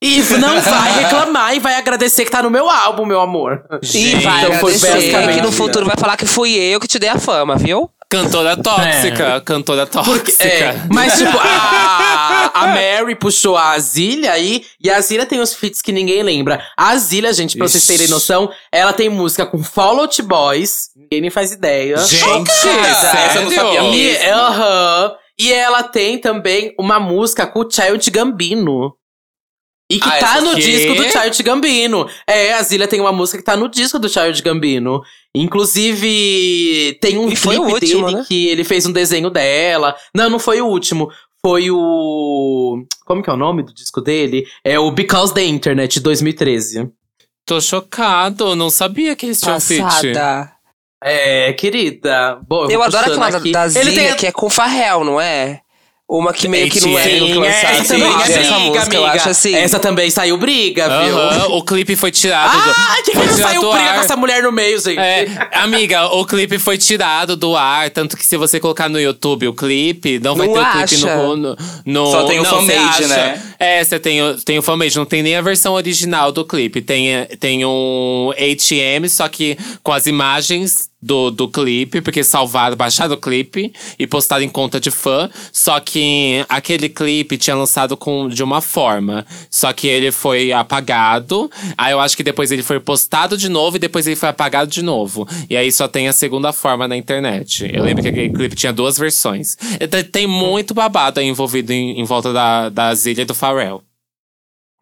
Speaker 2: E não vai reclamar e vai agradecer que tá no meu álbum, meu amor.
Speaker 4: E
Speaker 1: Gente,
Speaker 4: vai
Speaker 2: então
Speaker 4: agradecer
Speaker 2: basicamente
Speaker 4: que no futuro vai falar que fui eu que te dei a fama, viu?
Speaker 1: Cantora tóxica, cantora tóxica.
Speaker 2: É, mas, tipo, a, a Mary puxou a Zilha aí, e a Zilha tem os feats que ninguém lembra. A Zilha, gente, pra vocês
Speaker 1: Ixi.
Speaker 2: terem noção, ela tem música com Fall Out Boys, ninguém nem faz ideia.
Speaker 1: Gente,
Speaker 3: Essa eu não sabia?
Speaker 2: E,
Speaker 3: mesmo.
Speaker 2: aham. e ela tem também uma música com o Child Gambino. E que
Speaker 3: Ah,
Speaker 2: tá no disco do Child Gambino. É, a Zilha tem uma música que tá no disco do Child Gambino. Inclusive, tem um
Speaker 4: E foi o
Speaker 2: clipe
Speaker 4: último,
Speaker 2: dele
Speaker 4: né?
Speaker 2: que ele fez um desenho dela. Não, não foi o último. Foi o. Como que é o nome do disco dele? É o Because the Internet, de 2013.
Speaker 1: Tô chocado, não sabia que eles tinham feat.
Speaker 4: Passada.
Speaker 2: É, querida. Bom, eu,
Speaker 4: Eu adoro aquela
Speaker 2: aqui.
Speaker 4: da
Speaker 2: Ele
Speaker 4: Zilha
Speaker 2: tem
Speaker 4: que é com Farrell, não é? Uma que meio que não é
Speaker 1: Sim,
Speaker 4: lançaram.
Speaker 2: essa também é
Speaker 4: essa
Speaker 2: briga,
Speaker 4: música, eu
Speaker 2: amiga.
Speaker 4: acho assim.
Speaker 2: Essa também saiu briga, viu?
Speaker 1: Aham, o clipe foi tirado do.
Speaker 2: Ah, que que não saiu briga
Speaker 1: ar.
Speaker 2: com essa mulher no meio, gente?
Speaker 1: É, amiga, o clipe foi tirado do ar, tanto que se você colocar no YouTube o clipe, não, vai
Speaker 4: Não
Speaker 1: ter o clipe
Speaker 4: acha.
Speaker 1: no, no, no-
Speaker 3: Só tem o
Speaker 1: não,
Speaker 3: fanmade,
Speaker 1: acha.
Speaker 3: né?
Speaker 1: É, você tem, o- tem o fanmade, não tem nem a versão original do clipe. Tem, tem um ATM, só que com as imagens do, do clipe, porque salvaram, baixaram o clipe e postaram em conta de fã. Só que aquele clipe tinha lançado com, de uma forma. Só que ele foi apagado. Aí eu acho que depois ele foi postado de novo e depois ele foi apagado de novo. E aí só tem a segunda forma na internet. Eu lembro que aquele clipe tinha duas versões. Tem muito babado aí envolvido em, em volta da, da Zilha e do Pharrell.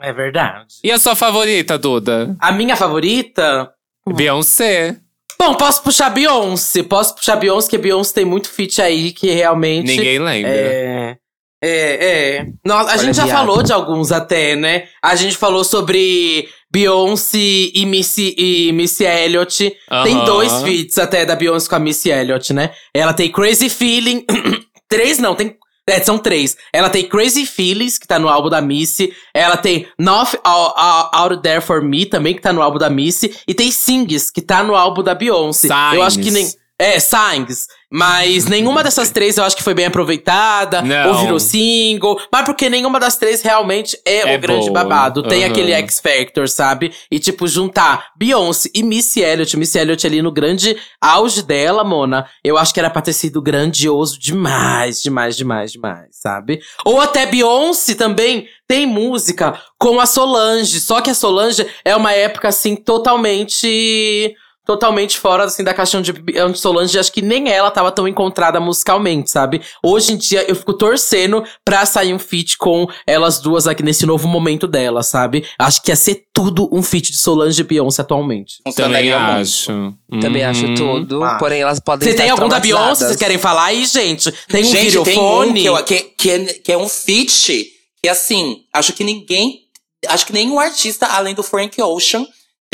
Speaker 2: É verdade.
Speaker 1: E a sua favorita, Duda?
Speaker 2: A minha favorita?
Speaker 1: Beyoncé.
Speaker 2: Bom, posso puxar Beyoncé. Posso puxar Beyoncé, porque Beyoncé tem muito feat aí que realmente.
Speaker 1: Ninguém lembra.
Speaker 2: É. É, é. Nós, a
Speaker 4: Olha,
Speaker 2: gente já
Speaker 4: viado.
Speaker 2: falou de alguns até, né? A gente falou sobre Beyoncé e Missy, e Missy Elliott. Tem dois feats até da Beyoncé com a Missy Elliott, né? Ela tem Crazy Feeling. três não, tem. É, são três. Ela tem Crazy Feelings, que tá no álbum da Missy. Ela tem Not Out, There For Me, também, que tá no álbum da Missy. E tem Sings, que tá no álbum da Beyoncé. Eu acho que nem.
Speaker 1: Signs.
Speaker 2: É, Signs. Mas nenhuma dessas três eu acho que foi bem aproveitada.
Speaker 1: Não.
Speaker 2: Ou virou single. Mas porque nenhuma das três realmente é,
Speaker 1: É
Speaker 2: o grande
Speaker 1: boa.
Speaker 2: babado. Tem
Speaker 1: Aham.
Speaker 2: aquele X Factor, sabe? E tipo, juntar Beyoncé e Missy Elliott. Missy Elliott ali no grande auge dela, Mona. Eu acho que era pra ter sido grandioso demais, demais, demais, demais, sabe? Ou até Beyoncé também tem música com a Solange. Só que a Solange é uma época, assim, totalmente totalmente fora assim da caixinha de de Solange, acho que nem ela tava tão encontrada musicalmente, sabe? Hoje em dia eu fico torcendo pra sair um feat com elas duas aqui nesse novo momento dela, sabe? Acho que ia ser tudo um feat de Solange e Beyoncé atualmente.
Speaker 1: Também acho.
Speaker 4: Também
Speaker 1: Uhum.
Speaker 4: acho tudo.
Speaker 2: Ah.
Speaker 4: Porém, elas podem
Speaker 2: Você tem algum da Beyoncé?
Speaker 4: traumatizadas.
Speaker 2: Vocês querem falar aí, gente? Tem um
Speaker 3: Gente, tem um
Speaker 2: videofone?
Speaker 3: que, eu- que, que, é, que é um feat que, assim, acho que ninguém. Acho que nenhum artista, além do Frank Ocean,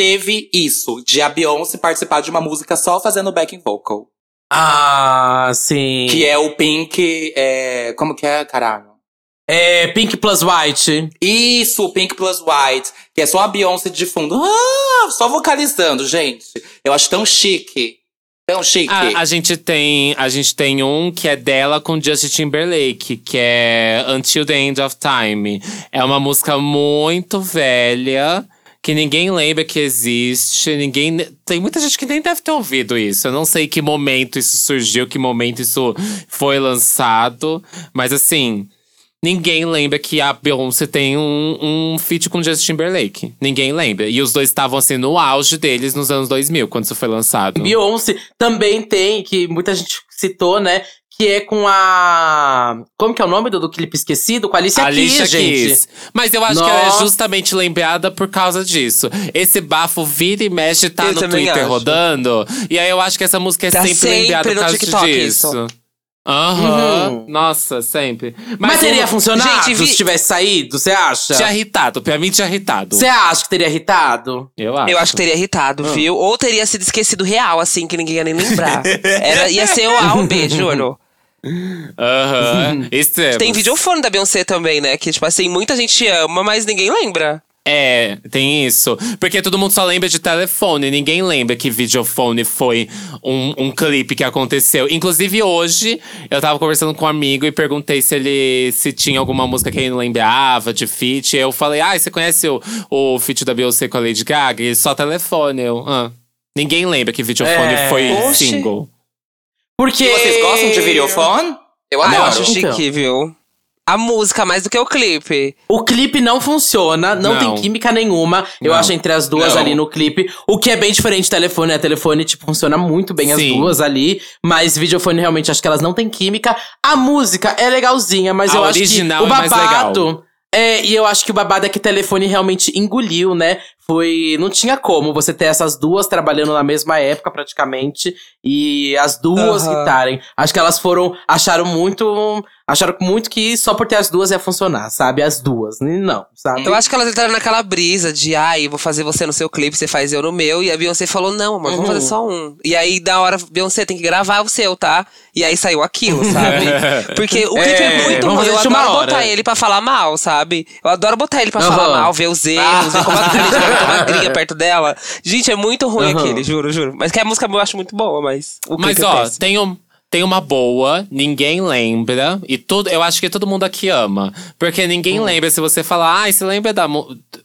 Speaker 3: teve isso. De a Beyoncé participar de uma música só fazendo backing vocal.
Speaker 2: Ah, sim.
Speaker 3: Que é o Pink. É, como que é, caralho?
Speaker 2: É Pink Plus White.
Speaker 3: Isso, Pink Plus White. Que é só a Beyoncé de fundo. Ah, só vocalizando, gente. Eu acho tão chique. Tão chique.
Speaker 1: Ah, a gente tem a gente tem um que é dela com Justin Timberlake, que é Until the End of Time. É uma música muito velha. Que ninguém lembra que existe, ninguém. Tem muita gente que nem deve ter ouvido isso. Eu não sei que momento isso surgiu, que momento isso foi lançado. Mas assim, ninguém lembra que a Beyoncé tem um, um feat com Justin Timberlake. Ninguém lembra. E os dois estavam assim no auge deles nos anos 2000, quando isso foi lançado.
Speaker 2: Beyoncé também tem, que muita gente citou, né? Que é com a. Como que é o nome do, do clipe esquecido? Com a Alicia,
Speaker 1: Alicia
Speaker 2: Keys, gente.
Speaker 1: Keys. Mas eu acho que ela é
Speaker 2: Nossa.
Speaker 1: justamente lembrada por causa disso. Esse bafo vira e mexe, tá
Speaker 4: Eu
Speaker 1: no Twitter
Speaker 4: acho.
Speaker 1: rodando. E aí eu acho que essa música é
Speaker 4: Tá
Speaker 1: sempre,
Speaker 4: sempre
Speaker 1: lembrada por causa
Speaker 4: TikTok,
Speaker 1: disso.
Speaker 4: isso.
Speaker 1: Aham.
Speaker 2: Uhum.
Speaker 1: Nossa, sempre.
Speaker 2: Mas, teria
Speaker 1: uma-
Speaker 2: funcionado
Speaker 4: Gente, vi-
Speaker 2: se tivesse saído, você acha?
Speaker 1: Tinha irritado. Pra mim tinha irritado.
Speaker 2: Você acha que teria irritado?
Speaker 1: Eu acho.
Speaker 4: Eu acho que teria irritado,
Speaker 2: Ah.
Speaker 4: viu? Ou teria sido esquecido real, assim, que ninguém ia nem lembrar. Era, ia ser o A ou B, juro.
Speaker 1: Aham. Extremos.
Speaker 4: Tem videofone da Beyoncé também, né? Que, tipo assim, muita gente ama, mas ninguém lembra.
Speaker 1: É, tem isso. Porque todo mundo só lembra de telefone. Ninguém lembra que videofone foi um, um clipe que aconteceu. Inclusive, hoje, eu tava conversando com um amigo e perguntei se ele se tinha alguma música que ele não lembrava de feat. Eu falei, ah, você conhece o, o feat da Beyoncé com a Lady Gaga? E só telefone. Eu, ah. Ninguém lembra que videofone
Speaker 2: É.
Speaker 1: foi
Speaker 4: Oxi.
Speaker 1: single.
Speaker 2: Porque.
Speaker 3: E vocês gostam de videofone? Eu
Speaker 4: Ah,
Speaker 3: adoro.
Speaker 4: eu acho
Speaker 2: Então.
Speaker 4: chique, viu? A música mais do que o clipe.
Speaker 2: O clipe não funciona, não,
Speaker 1: Não.
Speaker 2: tem química nenhuma. Eu
Speaker 1: Não.
Speaker 2: acho entre as duas
Speaker 3: Não.
Speaker 2: ali no clipe. O que é bem diferente do telefone, né? Telefone, tipo, funciona muito bem as
Speaker 1: Sim.
Speaker 2: duas ali. Mas videofone, realmente, acho que elas não têm química. A música é legalzinha, mas
Speaker 1: A
Speaker 2: eu acho que o
Speaker 1: é mais
Speaker 2: babado. É, e eu acho que o babado é que telefone realmente engoliu, né? Foi. Não tinha como você ter essas duas trabalhando na mesma época, praticamente. E as duas
Speaker 4: Aham.
Speaker 2: hitarem. Acho que elas foram. Acharam muito. Acharam muito que só por ter as duas ia funcionar, sabe? As duas. Não, sabe?
Speaker 4: Eu acho que elas entraram naquela brisa de, ai, vou fazer você no seu clipe, você faz eu no meu. E a Beyoncé falou, não, amor, vamos
Speaker 2: Uhum.
Speaker 4: fazer só um. E aí, da hora, Beyoncé tem que gravar o seu, tá? E aí saiu aquilo, sabe? Porque o clipe é,
Speaker 2: É,
Speaker 4: muito
Speaker 2: vamos
Speaker 4: ruim. Eu adoro botar ele pra falar mal, sabe? Eu adoro botar ele pra
Speaker 2: Aham.
Speaker 4: falar mal, ver os erros, ver como a magrinha perto dela. Gente, é muito ruim
Speaker 2: Aham.
Speaker 4: aquele, juro, juro. Mas que a música eu acho muito boa, mas o
Speaker 1: Mas
Speaker 4: é
Speaker 1: ó,
Speaker 4: péssimo.
Speaker 1: tem, um, tem uma boa, ninguém lembra. E todo, eu acho que todo mundo aqui ama. Porque ninguém
Speaker 2: Hum.
Speaker 1: lembra. Se você falar, ah, você lembra da.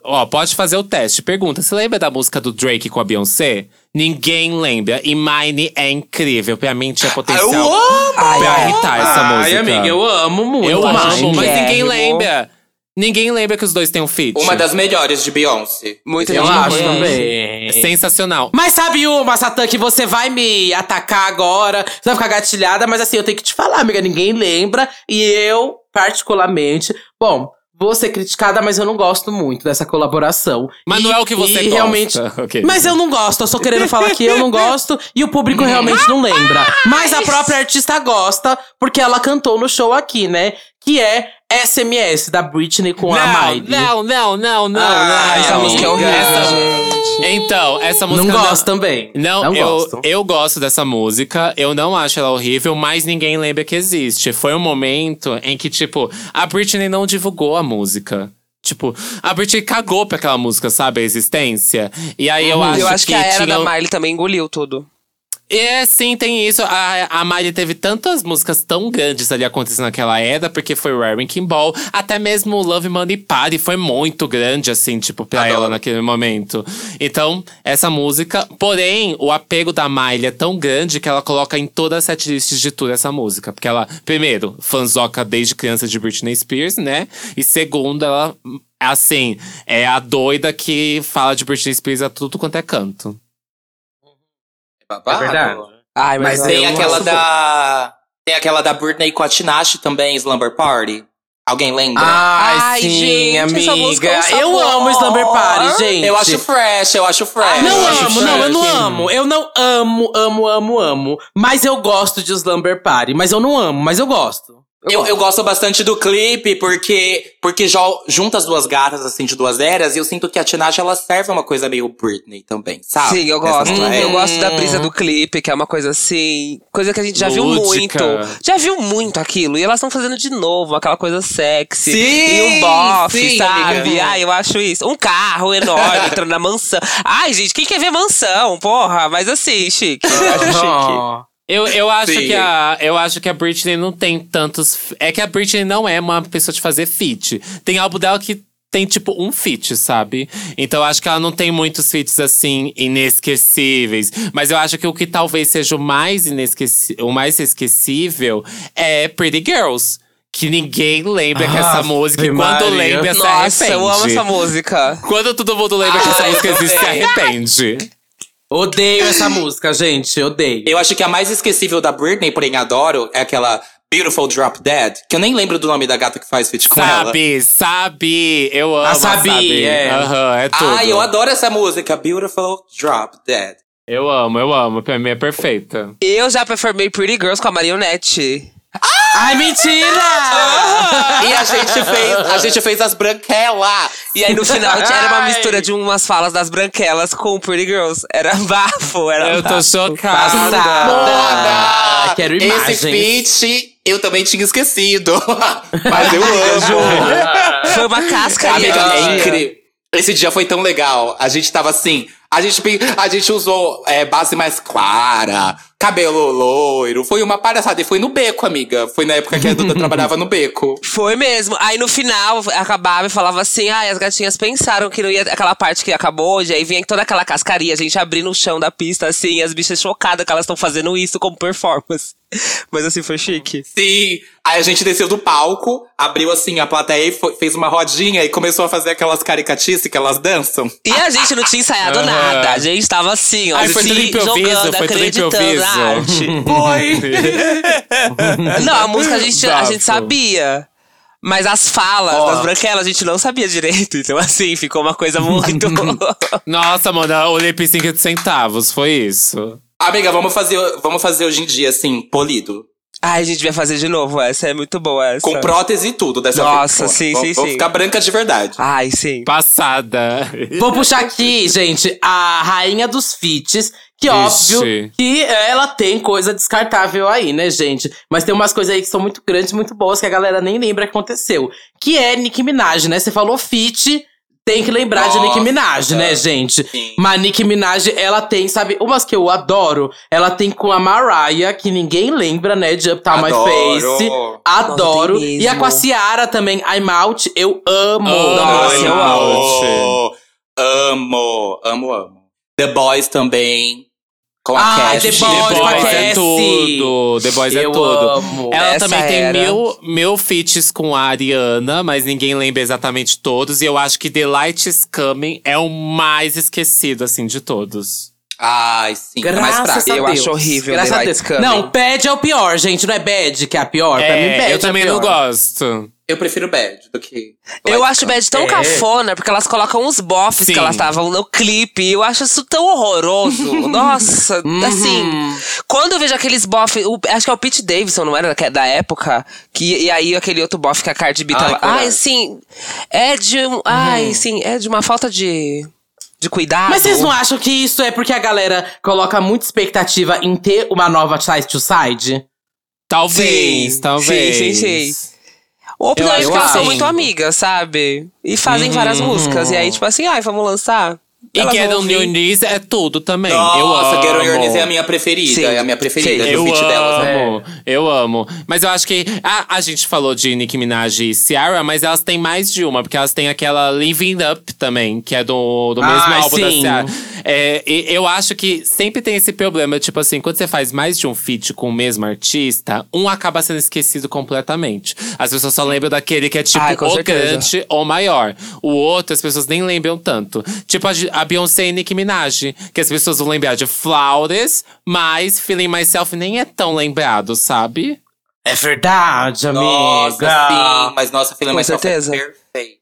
Speaker 1: Ó, pode fazer o teste. Pergunta: você lembra da música do Drake com a Beyoncé? Ninguém lembra. E Mine é incrível. Pra mim tinha potencial
Speaker 3: Eu amo!
Speaker 1: pra irritar essa
Speaker 2: Ai,
Speaker 1: música.
Speaker 2: amiga, eu amo muito.
Speaker 1: Eu amo, mas ninguém
Speaker 4: Chiquérrimo.
Speaker 1: lembra. Ninguém lembra que os dois têm um feat.
Speaker 3: Uma das melhores de Beyoncé.
Speaker 4: Muita
Speaker 2: Eu acho também.
Speaker 1: Sensacional.
Speaker 2: Mas sabe uma, Satã, que você vai me atacar agora, você vai ficar gatilhada, mas assim, eu tenho que te falar, amiga, ninguém lembra. E eu, particularmente, bom, vou ser criticada, mas eu não gosto muito dessa colaboração.
Speaker 1: Mas
Speaker 2: E-
Speaker 1: não é o que você gosta.
Speaker 2: realmente.
Speaker 1: Ok.
Speaker 2: Mas eu não gosto, eu só querendo falar que eu não gosto e o público realmente não lembra. Mas a própria artista gosta, porque ela cantou no show aqui, né? Que é SMS da Britney com a
Speaker 1: Não,
Speaker 2: Miley.
Speaker 1: não, não, não, não,
Speaker 3: Ah,
Speaker 1: não.
Speaker 4: Essa música é horrível,
Speaker 1: Essa-
Speaker 4: gente.
Speaker 1: Então, essa
Speaker 2: Não
Speaker 1: música.
Speaker 2: gosto também.
Speaker 1: Não,
Speaker 2: não
Speaker 1: eu,
Speaker 2: gosto.
Speaker 1: eu gosto dessa música, eu não acho ela horrível, mas ninguém lembra que existe. Foi um momento em que, tipo, a Britney não divulgou a música. Tipo, a Britney cagou pra aquela música, sabe? A existência. E aí eu acho
Speaker 4: Eu acho que, a era
Speaker 1: tinha...
Speaker 4: da Miley também engoliu tudo.
Speaker 1: É, sim, tem isso. A, a Miley teve tantas músicas tão grandes ali acontecendo naquela era, porque foi Wrecking Ball. Até mesmo Love Money Party foi muito grande, assim, tipo, pra
Speaker 3: Adoro.
Speaker 1: ela naquele momento. Então, essa música. Porém, o apego da Miley é tão grande que ela coloca em todas as setlists de tour essa música. Porque ela, primeiro, fanzoca desde criança de Britney Spears, né? E segundo, ela, assim, é a doida que fala de Britney Spears a tudo quanto é canto.
Speaker 3: Babado.
Speaker 2: É verdade.
Speaker 4: Ai,
Speaker 3: Mas
Speaker 4: mas,
Speaker 3: tem aquela da. Tem aquela da Britney com a Tinashe também, Slumber Party. Alguém lembra?
Speaker 2: Ai,
Speaker 4: Ai,
Speaker 2: sim,
Speaker 4: gente, é um
Speaker 2: amiga. eu amo Slumber Party, gente.
Speaker 3: eu acho fresh, eu acho fresh.
Speaker 2: Não
Speaker 3: eu
Speaker 2: amo, não, eu não
Speaker 3: fresh.
Speaker 2: amo. Eu não amo, amo, amo, amo. Mas eu gosto de Slumber Party. Mas eu não amo, mas eu gosto.
Speaker 3: Eu, eu gosto bastante do clipe porque, porque junta as duas gatas, assim, de duas eras, e eu sinto que a Tinashe, ela serve uma coisa meio Britney também, sabe?
Speaker 4: Sim, eu gosto.
Speaker 3: nova
Speaker 4: Eu gosto da brisa do clipe, que é uma coisa assim. Coisa que a gente já viu
Speaker 1: Lúdica.
Speaker 4: muito. Já viu muito aquilo. E elas estão fazendo de novo, aquela coisa sexy.
Speaker 3: Sim,
Speaker 4: e um bofe,
Speaker 3: sim,
Speaker 4: sabe?
Speaker 3: amiga.
Speaker 4: Ai, eu acho isso. Um carro enorme entrando na mansão. Ai, gente, quem quer ver mansão? Porra, mas assim, chique. Eu acho chique.
Speaker 1: Eu, eu, acho
Speaker 3: Sim.
Speaker 1: que a, eu acho que a Britney não tem tantos. É que a Britney não é uma pessoa de fazer feat. Tem álbum dela que tem, tipo, um feat, sabe? Então eu acho que ela não tem muitos feats assim, inesquecíveis. Mas eu acho que o que talvez seja o mais inesquecível, o mais esquecível é Pretty Girls. Que ninguém lembra que essa
Speaker 2: Ave
Speaker 1: música, e quando
Speaker 2: Maria.
Speaker 1: lembra, se
Speaker 4: Nossa,
Speaker 1: arrepende.
Speaker 4: eu amo essa música.
Speaker 1: Quando todo mundo lembra que essa
Speaker 3: Ai,
Speaker 1: música existe, se arrepende.
Speaker 2: Odeio essa música, gente. Odeio.
Speaker 3: Eu acho que a mais esquecível da Britney, porém adoro, é aquela Beautiful Drop Dead, que eu nem lembro do nome da gata que faz feat com ela.
Speaker 1: Sabe, sabe. Eu amo.
Speaker 2: A Sabi,
Speaker 1: sabe.
Speaker 2: é.
Speaker 1: Aham, é tudo.
Speaker 3: Ah, eu adoro essa música, Beautiful Drop Dead.
Speaker 1: Eu amo, eu amo. Pra mim é perfeita.
Speaker 4: Eu já performei Pretty Girls com a Marionette.
Speaker 2: Ai, mentira!
Speaker 3: E a gente fez, a gente fez as branquelas.
Speaker 4: E aí no final era uma mistura de umas falas das branquelas com Pretty Girls. Era bafo, era
Speaker 1: Eu tô chocada.
Speaker 2: Passada. Quero
Speaker 3: Esse
Speaker 2: imagens.
Speaker 3: feat eu também tinha esquecido. Mas eu amo.
Speaker 4: Foi uma casca
Speaker 3: Amiga, é incrível. Esse dia foi tão legal. A gente tava assim. A gente, a gente usou é, base mais clara, cabelo loiro. Foi uma palhaçada. E foi no beco, amiga. Foi na época que a Duda trabalhava no beco.
Speaker 4: Foi mesmo. Aí no final acabava e falava assim: ai, as gatinhas pensaram que não ia. Aquela parte que acabou hoje, aí vinha toda aquela cascaria, a gente abrindo o chão da pista, assim, as bichas chocadas que elas estão fazendo isso como performance. Mas assim, foi chique.
Speaker 3: Sim. Aí a gente desceu do palco, abriu assim a plateia e foi- fez uma rodinha e começou a fazer aquelas caricatices que elas dançam.
Speaker 4: E a gente não tinha ensaiado
Speaker 1: Aham.
Speaker 4: Nada. A gente tava assim, ó,
Speaker 1: Ai, foi
Speaker 4: se
Speaker 1: tudo improviso,
Speaker 4: jogando,
Speaker 1: foi tudo
Speaker 4: acreditando na arte.
Speaker 3: Foi!
Speaker 4: Não, a música a gente, a gente sabia. Mas as falas
Speaker 3: Ó.
Speaker 4: das branquelas a gente não sabia direito. Então, assim, ficou uma coisa muito.
Speaker 1: Nossa, mano, o lip sync de centavos, foi isso.
Speaker 3: Amiga, vamos fazer, vamos fazer hoje em dia, assim, polido.
Speaker 4: Ai, a gente vai fazer de novo. Essa é muito boa. Essa.
Speaker 3: Com prótese e tudo dessa
Speaker 4: Nossa,
Speaker 3: vez.
Speaker 4: sim,
Speaker 3: Vamos-
Speaker 4: sim,
Speaker 3: vamos
Speaker 4: sim.
Speaker 3: ficar branca de verdade.
Speaker 4: Ai, sim.
Speaker 1: Passada.
Speaker 2: Vou puxar aqui, gente, a rainha dos feats. Que
Speaker 1: Ixi.
Speaker 2: óbvio que ela tem coisa descartável aí, né, gente? Mas tem umas coisas aí que são muito grandes, muito boas, que a galera nem lembra que aconteceu. Que é Nicki Minaj, né? Você falou feat, tem que lembrar de Nicki
Speaker 3: Nossa,
Speaker 2: Minaj, né, gente?
Speaker 3: sim.
Speaker 2: Mas Nicki Minaj, ela tem, sabe, umas que eu adoro. Ela tem com a Mariah, que ninguém lembra, né, de Uptown My. Face. Adoro.
Speaker 4: Nossa,
Speaker 2: e a com a. Ciara também, I'm Out, eu amo.
Speaker 4: Nossa,
Speaker 3: Ai,
Speaker 4: eu
Speaker 3: amo. Amo, amo, amo. The Boys também. Com a
Speaker 2: Ah,
Speaker 3: Cash.
Speaker 2: The
Speaker 1: The
Speaker 2: Boys, com a
Speaker 1: Boys é
Speaker 2: Cassie.
Speaker 1: tudo. The Boys é
Speaker 2: Eu
Speaker 1: tudo.
Speaker 2: amo.
Speaker 1: Ela
Speaker 4: Essa
Speaker 1: também tem
Speaker 4: era.
Speaker 1: mil, mil feats com a Ariana, mas ninguém lembra exatamente todos. E eu acho que The Light is Coming é o mais esquecido, assim, de todos.
Speaker 3: Ai, sim. é mais
Speaker 2: Graças
Speaker 3: fraco.
Speaker 2: a
Speaker 4: Eu
Speaker 2: Deus.
Speaker 4: acho horrível
Speaker 2: Graças
Speaker 4: The
Speaker 2: Deus.
Speaker 4: Coming.
Speaker 2: Não, Bad é o pior, gente. Não é Bad que é a pior. pra mim, Bad
Speaker 1: É,
Speaker 2: é
Speaker 1: eu também
Speaker 2: a
Speaker 1: não gosto.
Speaker 3: Eu prefiro Bad do que.
Speaker 4: Eu acho. Bad tão
Speaker 2: É.
Speaker 4: cafona, porque elas colocam uns bofs
Speaker 1: Sim.
Speaker 4: que elas estavam no clipe. Eu acho isso tão horroroso. Nossa,
Speaker 2: Uhum.
Speaker 4: assim. Quando eu vejo aqueles bofs. Acho que é o Pete Davidson, não era? É Da época. Que, e aí aquele outro bofe que a Cardi B
Speaker 3: Ai,
Speaker 4: tava.
Speaker 3: coragem.
Speaker 4: Ai, sim. É de. um- Ai, sim. É de uma falta de. De cuidado.
Speaker 2: Mas vocês não acham que isso é porque a galera coloca muita expectativa em ter uma nova Side to Side?
Speaker 1: Talvez,
Speaker 4: Sim,
Speaker 1: talvez.
Speaker 4: sim, sim, sim. Ou
Speaker 1: Eu acho
Speaker 4: porque
Speaker 1: que
Speaker 4: elas são
Speaker 1: sim.
Speaker 4: muito amigas, sabe? E fazem várias
Speaker 2: Uhum.
Speaker 4: músicas. E aí, tipo assim, ai, vamos lançar.
Speaker 1: E
Speaker 4: Elas
Speaker 1: Get on Your. Knees é tudo também. eu
Speaker 3: Nossa,
Speaker 1: amo.
Speaker 3: Get On Your Knees é a minha preferida.
Speaker 4: Sim.
Speaker 3: É a minha preferida.
Speaker 4: Sim.
Speaker 3: do
Speaker 1: Eu
Speaker 3: feat delas. né?
Speaker 1: amo, eu amo. Mas eu acho que a, a gente falou de Nicki Minaj e Ciara, mas elas têm mais de uma, porque elas têm aquela Living Up também, que é do, do mesmo
Speaker 2: Ah,
Speaker 1: álbum da
Speaker 2: sim.
Speaker 1: Ciara. É, e eu acho que sempre tem esse problema, tipo assim, quando você faz mais de um feat com o mesmo artista, um acaba sendo esquecido completamente. As pessoas só lembram daquele que é tipo
Speaker 4: Ai,
Speaker 1: o
Speaker 4: certeza.
Speaker 1: grande ou maior. O outro, as pessoas nem lembram tanto. Tipo a, a Beyoncé e Nicki Minaj, que as pessoas vão lembrar de Flawless, mas Feeling Myself nem é tão lembrado, sabe?
Speaker 2: É verdade, amiga.
Speaker 3: Nossa, sim. Mas nossa, Feeling
Speaker 4: Com
Speaker 3: Myself
Speaker 4: certeza.
Speaker 3: é perfeita.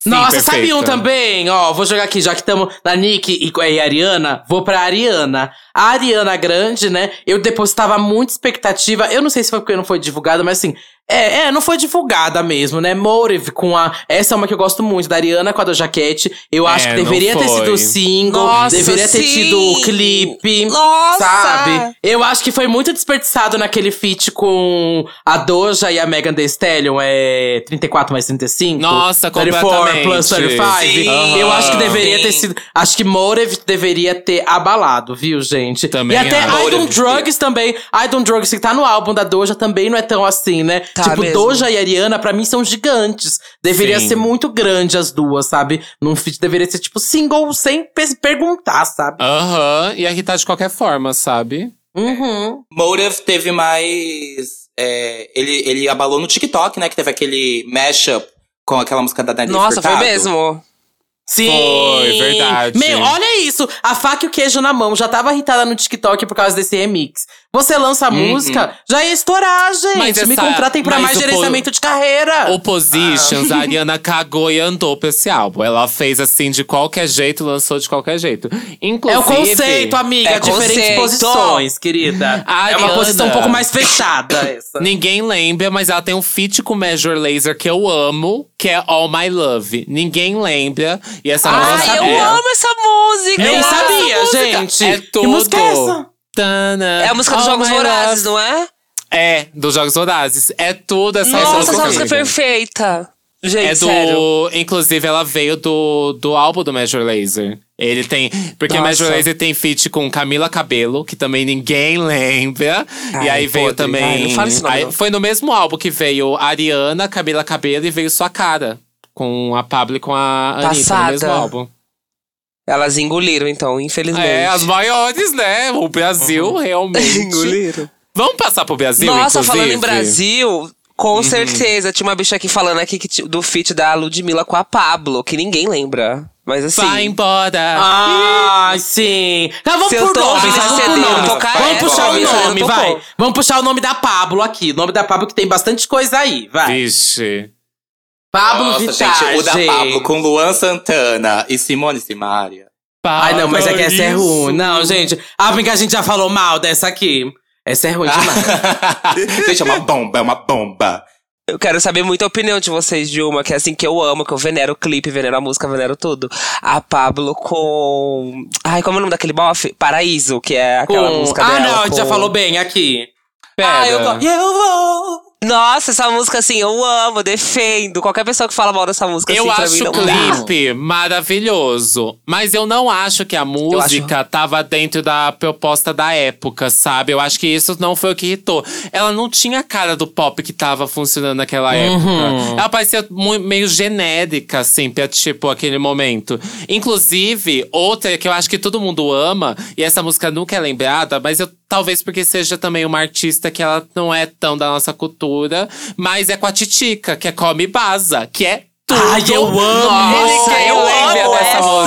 Speaker 1: Sim,
Speaker 2: Nossa, sabe
Speaker 1: perfeita.
Speaker 2: um também? Ó, vou jogar aqui, já que estamos na Nick e, e a Ariana, vou pra Ariana. A Ariana Grande, né? Eu depositava muita expectativa. Eu não sei se foi porque não foi divulgada, mas assim. É, é, não foi divulgada mesmo, né? Motive com a. Essa é uma que eu gosto muito, da Ariana com a Doja Cat. Eu acho
Speaker 1: É,
Speaker 2: que deveria ter sido single,
Speaker 4: Nossa,
Speaker 2: deveria ter
Speaker 4: sim!
Speaker 2: tido o clipe.
Speaker 4: Nossa!
Speaker 2: Sabe? Eu acho que foi muito desperdiçado naquele feat com a Doja e a Megan Thee Stallion, é 34 mais 35.
Speaker 1: Nossa,
Speaker 2: 34
Speaker 1: completamente.
Speaker 2: plus 35.
Speaker 3: Sim.
Speaker 2: Eu acho que deveria ter sido. Acho que Motive deveria ter abalado, viu, gente?
Speaker 1: Também
Speaker 2: e até
Speaker 1: acho.
Speaker 2: I Don't. Drugs também. I Don't Drugs, que tá no álbum da Doja, também não é tão assim, né?
Speaker 4: Tá
Speaker 2: tipo,
Speaker 4: mesmo.
Speaker 2: Doja e Ariana, pra mim, são gigantes. Deveria
Speaker 1: Sim.
Speaker 2: ser muito grande as duas, sabe? Num feat deveria ser, tipo, single sem pe- perguntar, sabe?
Speaker 1: Aham, e tá de qualquer forma, sabe?
Speaker 2: Uhum.
Speaker 3: Motive teve mais. é, ele, ele abalou no TikTok, né? Que teve aquele mashup com aquela música da Nelly
Speaker 4: Nossa, foi
Speaker 3: Furtado.
Speaker 4: mesmo.
Speaker 2: Sim!
Speaker 1: Foi, verdade.
Speaker 2: Meu, olha isso! A faca e o queijo na mão. Já tava irritada no TikTok por causa desse remix. Você lança a
Speaker 3: Uhum.
Speaker 2: música, já ia estourar, gente.
Speaker 1: Mas
Speaker 2: Me contratem pra mais gerenciamento de carreira.
Speaker 1: O Positions, a Ariana cagou e andou pra esse álbum. Ela fez assim de qualquer jeito, lançou de qualquer jeito. Inclusive.
Speaker 2: É o conceito, amiga.
Speaker 4: É
Speaker 2: diferentes
Speaker 4: conceito.
Speaker 2: posições, querida.
Speaker 1: A
Speaker 2: é uma
Speaker 1: Ariana-
Speaker 2: posição um pouco mais fechada essa.
Speaker 1: Ninguém lembra, mas ela tem um feat com Major Laser que eu amo, que é All My Love. Ninguém lembra. E essa
Speaker 2: Ai,
Speaker 1: música
Speaker 4: Ai, eu
Speaker 1: é,
Speaker 4: amo essa música!
Speaker 2: Nem sabia,
Speaker 1: música.
Speaker 2: gente.
Speaker 1: É
Speaker 2: Que música é
Speaker 1: tudo.
Speaker 2: essa?
Speaker 1: Tana,
Speaker 4: É a música dos
Speaker 1: All
Speaker 4: Jogos Vorazes, não é?
Speaker 1: É, dos Jogos Vorazes. É tudo essa
Speaker 4: Nossa,
Speaker 1: música.
Speaker 4: essa música é perfeita. Gente,
Speaker 1: É do.
Speaker 4: sério.
Speaker 1: Inclusive, ela veio do, do álbum do Major Laser. Ele tem. Porque o
Speaker 4: Nossa.
Speaker 1: Major Laser tem feat com Camila Cabelo, que também ninguém lembra. e
Speaker 4: Ai,
Speaker 1: aí veio
Speaker 4: podre.
Speaker 1: também.
Speaker 4: Ai, não fala esse nome,
Speaker 1: aí
Speaker 4: não.
Speaker 1: foi no mesmo álbum que veio Ariana, Camila Cabelo e veio Sua Cara. Com a Pablo e com a Anitta
Speaker 4: Passada.
Speaker 1: no mesmo álbum.
Speaker 4: Elas engoliram, então, infelizmente.
Speaker 1: É, as maiores, né? O Brasil, realmente.
Speaker 4: engoliram.
Speaker 1: Vamos passar pro Brasil,
Speaker 4: Nossa,
Speaker 1: inclusive?
Speaker 4: falando em Brasil, com certeza. Tinha uma bicha aqui falando aqui que, do feat da Ludmilla com a Pablo, que ninguém lembra. Mas assim.
Speaker 1: Vai embora.
Speaker 2: Ai, sim. Tá, vamos
Speaker 4: Se
Speaker 2: por nome,
Speaker 4: ouvindo
Speaker 2: vamos por
Speaker 4: CD,
Speaker 2: nome. Vamos puxar o nome, vai. Vamos puxar o nome da Pablo aqui. O nome da Pablo que tem bastante coisa aí, vai.
Speaker 1: Vixe.
Speaker 2: Pablo
Speaker 3: Nossa,
Speaker 2: Vittar,
Speaker 3: gente, o da
Speaker 2: gente.
Speaker 3: Pablo com Luan Santana e Simone Simaria.
Speaker 2: Ai, não, mas é que essa é ruim. Não, gente. Ah, porque a gente já falou mal dessa aqui. Essa é ruim demais.
Speaker 3: gente, é uma bomba, é uma bomba.
Speaker 4: Eu quero saber muito a opinião de vocês de uma que é assim que eu amo, que eu venero o clipe, venero a música, venero tudo. A Pablo com. Ai, como é o nome daquele bofe? Paraíso, que é aquela
Speaker 2: Com-
Speaker 4: música
Speaker 2: Ah,
Speaker 4: dela.
Speaker 2: não, a gente já
Speaker 4: com-
Speaker 2: falou bem aqui.
Speaker 1: Pera.
Speaker 4: Ah, eu, go- eu vou Nossa, essa música, assim, eu amo, defendo. Qualquer pessoa que fala mal dessa música,
Speaker 1: Eu
Speaker 4: assim, pra
Speaker 1: acho
Speaker 4: mim
Speaker 1: o
Speaker 4: não dá.
Speaker 1: clipe maravilhoso, mas eu não acho que a música tava dentro da proposta da época, sabe? Eu acho que isso não foi o que irritou. Ela não tinha a cara do pop que tava funcionando naquela época. Ela parecia meio genérica, assim, pra, tipo, aquele momento. Inclusive, outra que eu acho que todo mundo ama, e essa música nunca é lembrada, mas eu talvez porque seja também uma artista que ela não é tão da nossa cultura, mas é com a Titica, que é Come Baza, que é tudo.
Speaker 2: Ai, eu amo!
Speaker 1: Ninguém
Speaker 4: eu amo
Speaker 1: dessa
Speaker 4: essa.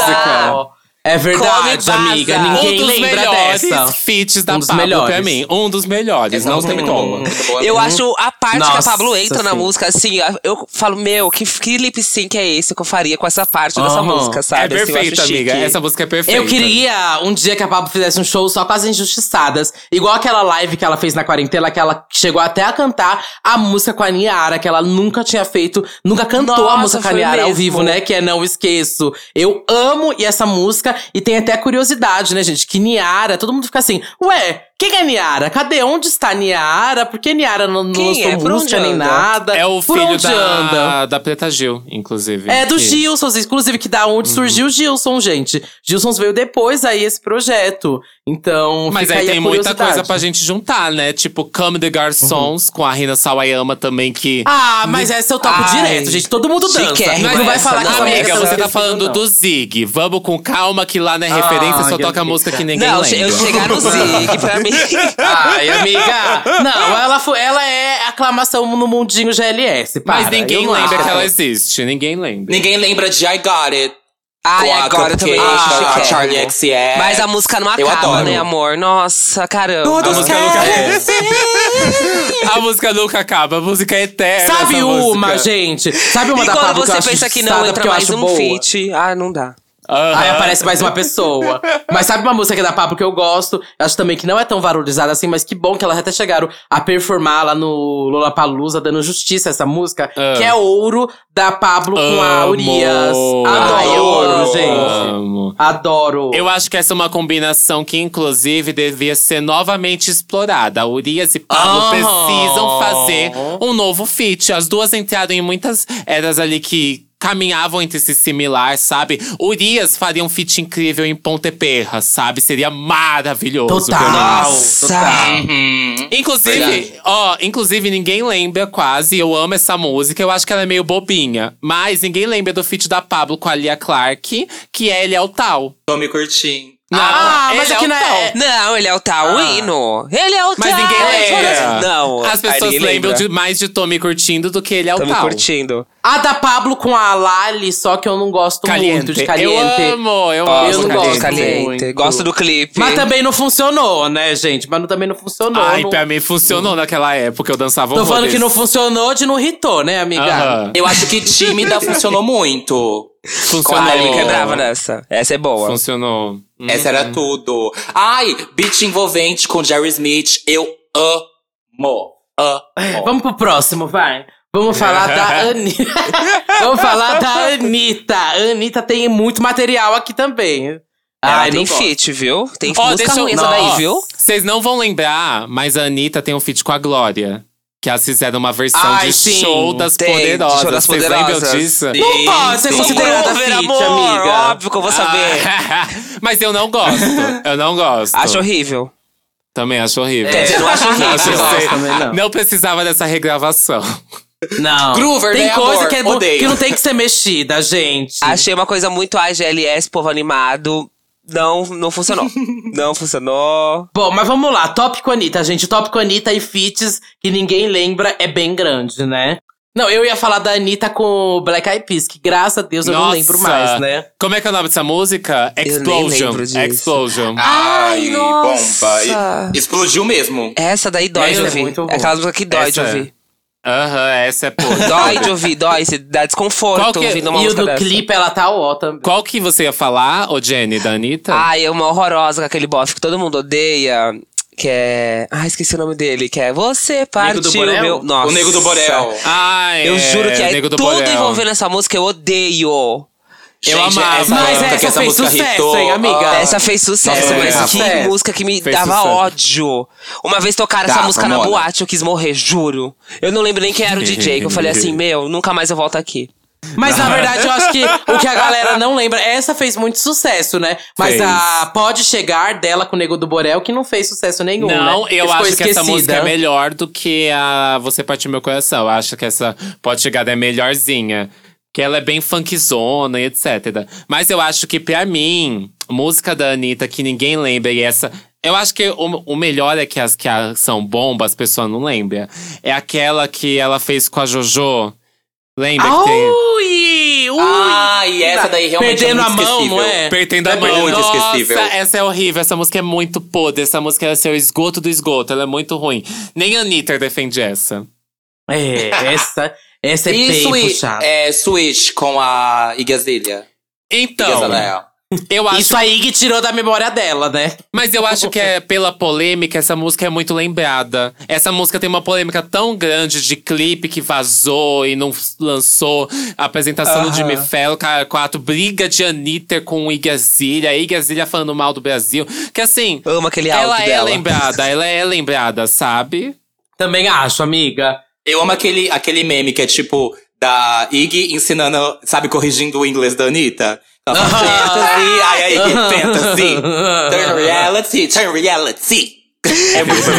Speaker 2: É verdade, amiga.
Speaker 1: um
Speaker 2: Ninguém
Speaker 1: dos
Speaker 2: lembra
Speaker 1: melhores
Speaker 2: dessa.
Speaker 1: feats da
Speaker 2: Um dos
Speaker 1: Pablo pra
Speaker 2: melhores.
Speaker 1: mim. Um dos melhores, não
Speaker 3: é
Speaker 1: tem como.
Speaker 4: Eu acho a parte que a
Speaker 2: Nossa,
Speaker 4: Pablo entra na música, assim, eu falo, meu, que, que lip sync é esse que eu faria com essa parte dessa música, sabe?
Speaker 1: É
Speaker 4: Assim, eu acho
Speaker 1: perfeita, amiga.
Speaker 4: chique.
Speaker 1: Essa música é perfeita.
Speaker 2: Eu queria um dia que a Pablo fizesse um show só com as injustiçadas. Igual aquela live que ela fez na quarentena, que ela chegou até a cantar a música com a Niara, que ela nunca tinha feito, nunca cantou a
Speaker 4: Nossa,
Speaker 2: música com a Niara ao
Speaker 4: mesmo.
Speaker 2: vivo, né? Que é Não Esqueço. Eu amo e essa música, e tem até curiosidade, né, gente? Que Niara, todo mundo fica assim, ué, quem é Niara? Cadê? Onde está Niara? Por que Niara não, não lançou
Speaker 4: é?
Speaker 2: Música nem nada?
Speaker 1: É o
Speaker 2: Por
Speaker 1: filho
Speaker 2: onde anda?
Speaker 1: da, da Preta Gil, inclusive.
Speaker 2: É do
Speaker 1: Que-
Speaker 2: Gilson, inclusive, que da onde surgiu o Gilson, gente. Gilson veio depois aí esse projeto. Então,
Speaker 1: Mas
Speaker 2: fica
Speaker 1: aí
Speaker 2: a
Speaker 1: tem muita coisa pra gente juntar, né? Tipo, Come the Garçons, com a Rina Sawayama também, que…
Speaker 2: Ah, mas essa eu toco
Speaker 4: Ai,
Speaker 2: direto, gente. Todo mundo dança.
Speaker 4: chiquérrima
Speaker 2: Não vai
Speaker 4: essa,
Speaker 2: falar que
Speaker 4: não.
Speaker 2: essa
Speaker 1: Amiga, você
Speaker 2: não
Speaker 1: tá falando
Speaker 2: não.
Speaker 1: do Zig. Vamos com calma, que lá na
Speaker 2: Ah,
Speaker 1: referência só
Speaker 2: Ai,
Speaker 1: toca música que ninguém
Speaker 4: Não,
Speaker 1: lembra.
Speaker 4: eu chegar no Zig, pra mim.
Speaker 2: Ai, amiga. Não, ela, foi, ela é aclamação no mundinho GLS. Para.
Speaker 1: Mas ninguém
Speaker 2: Eu
Speaker 1: lembra
Speaker 2: acho.
Speaker 1: que ela existe. Ninguém lembra.
Speaker 3: Ninguém lembra de I Got It.
Speaker 4: Ai,
Speaker 3: com
Speaker 4: agora também
Speaker 3: Cupcake,
Speaker 4: acho
Speaker 3: a
Speaker 4: chiquérrimo.
Speaker 3: Charlie XCX.
Speaker 4: Mas a música não
Speaker 3: Eu
Speaker 4: acaba,
Speaker 3: adoro.
Speaker 4: né, amor? Nossa, caramba.
Speaker 3: Todos
Speaker 1: A música nunca-
Speaker 3: querem
Speaker 1: A música nunca acaba, a música é eterna.
Speaker 2: Sabe uma,
Speaker 1: música.
Speaker 2: gente? Sabe uma
Speaker 4: E
Speaker 2: da
Speaker 4: quando
Speaker 2: Pablo que eu
Speaker 4: você
Speaker 2: acho
Speaker 4: pensa que não entra mais um
Speaker 2: boa?
Speaker 4: feat, ah, não dá.
Speaker 1: Aham.
Speaker 2: Aí aparece mais uma pessoa. Mas sabe uma música que da Pablo que eu gosto? Acho também que não é tão valorizada assim, mas que bom que elas até chegaram a performar lá no Lollapalooza, dando justiça a essa música.
Speaker 1: Ah.
Speaker 2: Que é Ouro, da Pablo com a. Urias. Adoro,
Speaker 1: amo.
Speaker 2: gente.
Speaker 1: Amo.
Speaker 2: Adoro.
Speaker 1: Eu acho que essa é uma combinação que, inclusive, devia ser novamente explorada. A Urias e Pablo
Speaker 2: Aham.
Speaker 1: precisam fazer um novo feat. As duas entraram em muitas eras ali que caminhavam entre si similar, sabe? Urias faria um feat incrível em Ponte Perra, sabe? Seria maravilhoso.
Speaker 2: Total.
Speaker 4: Nossa!
Speaker 3: Uhum.
Speaker 1: Inclusive,
Speaker 3: Verdade.
Speaker 1: ó, inclusive ninguém lembra quase, eu amo essa música, eu acho que ela é meio bobinha. Mas ninguém lembra do feat da Pablo com a Lia Clark, que é Ele é o Tal.
Speaker 3: Tô me curtindo.
Speaker 1: Não,
Speaker 2: Ah, mas
Speaker 1: ele
Speaker 2: aqui
Speaker 1: é o
Speaker 2: não é-
Speaker 4: Não, ele é o Taurino. Ele é o
Speaker 1: Mas ninguém lembra.
Speaker 4: Não.
Speaker 1: As pessoas lembram
Speaker 4: lembra.
Speaker 1: de, mais de Tommy curtindo do que ele é o tal.
Speaker 4: curtindo.
Speaker 2: A da Pablo com a Lali, só que eu não gosto muito de Caliente.
Speaker 1: Eu amo, eu
Speaker 2: Gosto,
Speaker 1: amo
Speaker 2: não
Speaker 1: Caliente.
Speaker 2: gosto.
Speaker 4: Caliente.
Speaker 2: muito.
Speaker 4: Gosto do clipe.
Speaker 2: Mas também não funcionou, né, gente? Mas também não funcionou.
Speaker 1: Ai,
Speaker 2: não-
Speaker 1: pra mim funcionou naquela época, eu dançava
Speaker 2: Tô falando
Speaker 1: horrores.
Speaker 2: que não funcionou de não hitou, né, amiga?
Speaker 1: Aham.
Speaker 3: Eu acho que tímida funcionou muito.
Speaker 1: Funcionou.
Speaker 4: Ai, me
Speaker 3: Funcionou.
Speaker 4: quebrava nessa. Essa é boa.
Speaker 1: Funcionou.
Speaker 3: Essa era tudo. Ai, beat envolvente com Jerry Smith. Eu amo. Amo.
Speaker 2: Vamos pro próximo, vai. Vamos falar da Anitta. Vamos falar da Anitta. A Anitta tem muito material aqui também. Ai,
Speaker 4: tem feat, viu? Tem
Speaker 1: Ó,
Speaker 4: música
Speaker 1: eu-
Speaker 4: ruim essa daí, viu?
Speaker 1: Vocês não vão lembrar, mas a Anitta tem um feat com a Glória. Que elas fizeram uma versão
Speaker 2: Ai,
Speaker 1: de
Speaker 2: sim.
Speaker 1: show das
Speaker 4: Tem, de
Speaker 1: poderosas.
Speaker 4: Show das
Speaker 1: Vocês lembram
Speaker 4: Poderosas.
Speaker 1: disso?
Speaker 2: Não pode ser
Speaker 3: Sim.
Speaker 2: considerada feat,
Speaker 4: amor,
Speaker 2: amiga.
Speaker 4: Óbvio que eu vou saber.
Speaker 1: Ah, mas eu não gosto. Eu não gosto.
Speaker 4: Acho horrível.
Speaker 1: Também acho horrível.
Speaker 4: Quer dizer, não acho horrível.
Speaker 2: Também, não.
Speaker 1: não precisava dessa regravação.
Speaker 2: Não.
Speaker 3: Groover,
Speaker 2: tem
Speaker 3: né,
Speaker 2: coisa
Speaker 3: amor?
Speaker 2: que, é,
Speaker 3: Odeio.
Speaker 2: que não tem que ser mexida, gente.
Speaker 4: Achei uma coisa muito AGLS, povo animado. Não, não funcionou. não funcionou.
Speaker 2: Bom, mas vamos lá. Tópico Anitta, gente. Tópico Anitta e feats que ninguém lembra é bem grande, né? Não, eu ia falar da Anitta com o Black Eyed Peas, que graças a Deus eu não
Speaker 1: Nossa.
Speaker 2: lembro mais, né?
Speaker 1: Como é que é o nome dessa música?
Speaker 4: Eu nem
Speaker 1: Explosion. Explosion.
Speaker 3: Ai,
Speaker 4: nossa.
Speaker 3: bomba. Explodiu mesmo.
Speaker 4: Essa daí dói
Speaker 2: Essa
Speaker 4: de
Speaker 2: é
Speaker 4: ouvir. É, aquela música que dói de
Speaker 1: Essa é. Aham, essa é pô.
Speaker 4: Dói de ouvir, dói. Se dá desconforto
Speaker 1: que é-
Speaker 4: ouvindo uma
Speaker 2: e o
Speaker 4: música
Speaker 2: do
Speaker 4: dessa.
Speaker 2: clipe ela tá ó também.
Speaker 1: Qual que você ia falar, ô Jenny, da Anitta?
Speaker 4: Ai, é uma horrorosa com aquele bofe que todo mundo odeia. Que é. Ah, esqueci o nome dele. Que é Você Partiu? Meu. Nossa.
Speaker 3: O Nego do Borel.
Speaker 1: Ai,
Speaker 4: Eu juro que é
Speaker 1: Nego do
Speaker 4: tudo
Speaker 1: Borel.
Speaker 4: envolvendo essa música, eu odeio.
Speaker 1: Eu
Speaker 3: Gente,
Speaker 1: amava.
Speaker 3: essa
Speaker 2: Mas essa
Speaker 3: essa
Speaker 2: fez
Speaker 3: música
Speaker 2: sucesso,
Speaker 3: hitou,
Speaker 2: hein, amiga?
Speaker 3: ó.
Speaker 4: Essa fez sucesso,
Speaker 3: Nossa,
Speaker 4: mas que
Speaker 2: sucesso.
Speaker 4: música que me
Speaker 1: Fez
Speaker 4: dava
Speaker 1: sucesso.
Speaker 4: ódio. Uma vez tocaram essa
Speaker 3: Dava,
Speaker 4: música na boate, eu quis morrer, juro. Eu não lembro nem quem era o DJ, que eu falei assim, meu, nunca mais eu volto aqui.
Speaker 2: Mas na verdade eu acho que o que a galera não lembra, essa fez muito sucesso, né? Mas
Speaker 1: Fez.
Speaker 2: a Pode Chegar dela com o Nego do Borel, que não fez sucesso nenhum,
Speaker 1: Não,
Speaker 2: né?
Speaker 1: eu
Speaker 2: ficou
Speaker 1: acho que essa
Speaker 2: esquecida.
Speaker 1: música é melhor do que a Você Partiu Meu Coração. Eu acho que essa Pode Chegar é melhorzinha. Que ela é bem funkzona e etc. Mas eu acho que, pra mim, música da Anitta que ninguém lembra e essa. Eu acho que o, o melhor é que as que a- são bombas, as pessoas não lembram. É aquela que ela fez com a JoJo. Lembra que tem.
Speaker 2: Ui! Ui!
Speaker 3: Ah, e essa daí realmente
Speaker 2: Perdendo
Speaker 3: é
Speaker 2: a
Speaker 3: muito
Speaker 2: mão,
Speaker 3: esquecível.
Speaker 2: não é?
Speaker 1: Perdendo a
Speaker 3: É
Speaker 1: mão.
Speaker 3: muito
Speaker 1: Nossa,
Speaker 3: esquecível.
Speaker 1: essa é horrível. Essa música é muito podre. Essa música é o esgoto do esgoto. Ela é muito ruim. Nem a Anitta defende essa.
Speaker 2: É, essa, essa é
Speaker 3: E
Speaker 2: bem
Speaker 3: Switch,
Speaker 2: puxada.
Speaker 3: é, Switch com a Igazilha.
Speaker 1: Então,
Speaker 3: Igazilha.
Speaker 1: eu acho.
Speaker 2: Isso aí que tirou da memória dela, né?
Speaker 1: Mas eu acho que é pela polêmica, essa música é muito lembrada. Essa música tem uma polêmica tão grande de clipe que vazou e não lançou. A apresentação do
Speaker 3: Aham.
Speaker 1: Jimmy Fallon, cara, quatro, briga de Anitta com Igazilha. Igazilha falando mal do Brasil. Que assim,
Speaker 4: Amo aquele áudio
Speaker 1: ela é
Speaker 4: dela.
Speaker 1: lembrada, ela é lembrada, sabe?
Speaker 2: Também acho, amiga.
Speaker 3: Eu amo aquele, aquele meme que é tipo da Iggy ensinando, sabe, corrigindo o inglês da Anitta. Ela fala, fantasy, aí a Iggy, fantasy. Turn reality, turn reality. É muito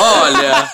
Speaker 2: Olha,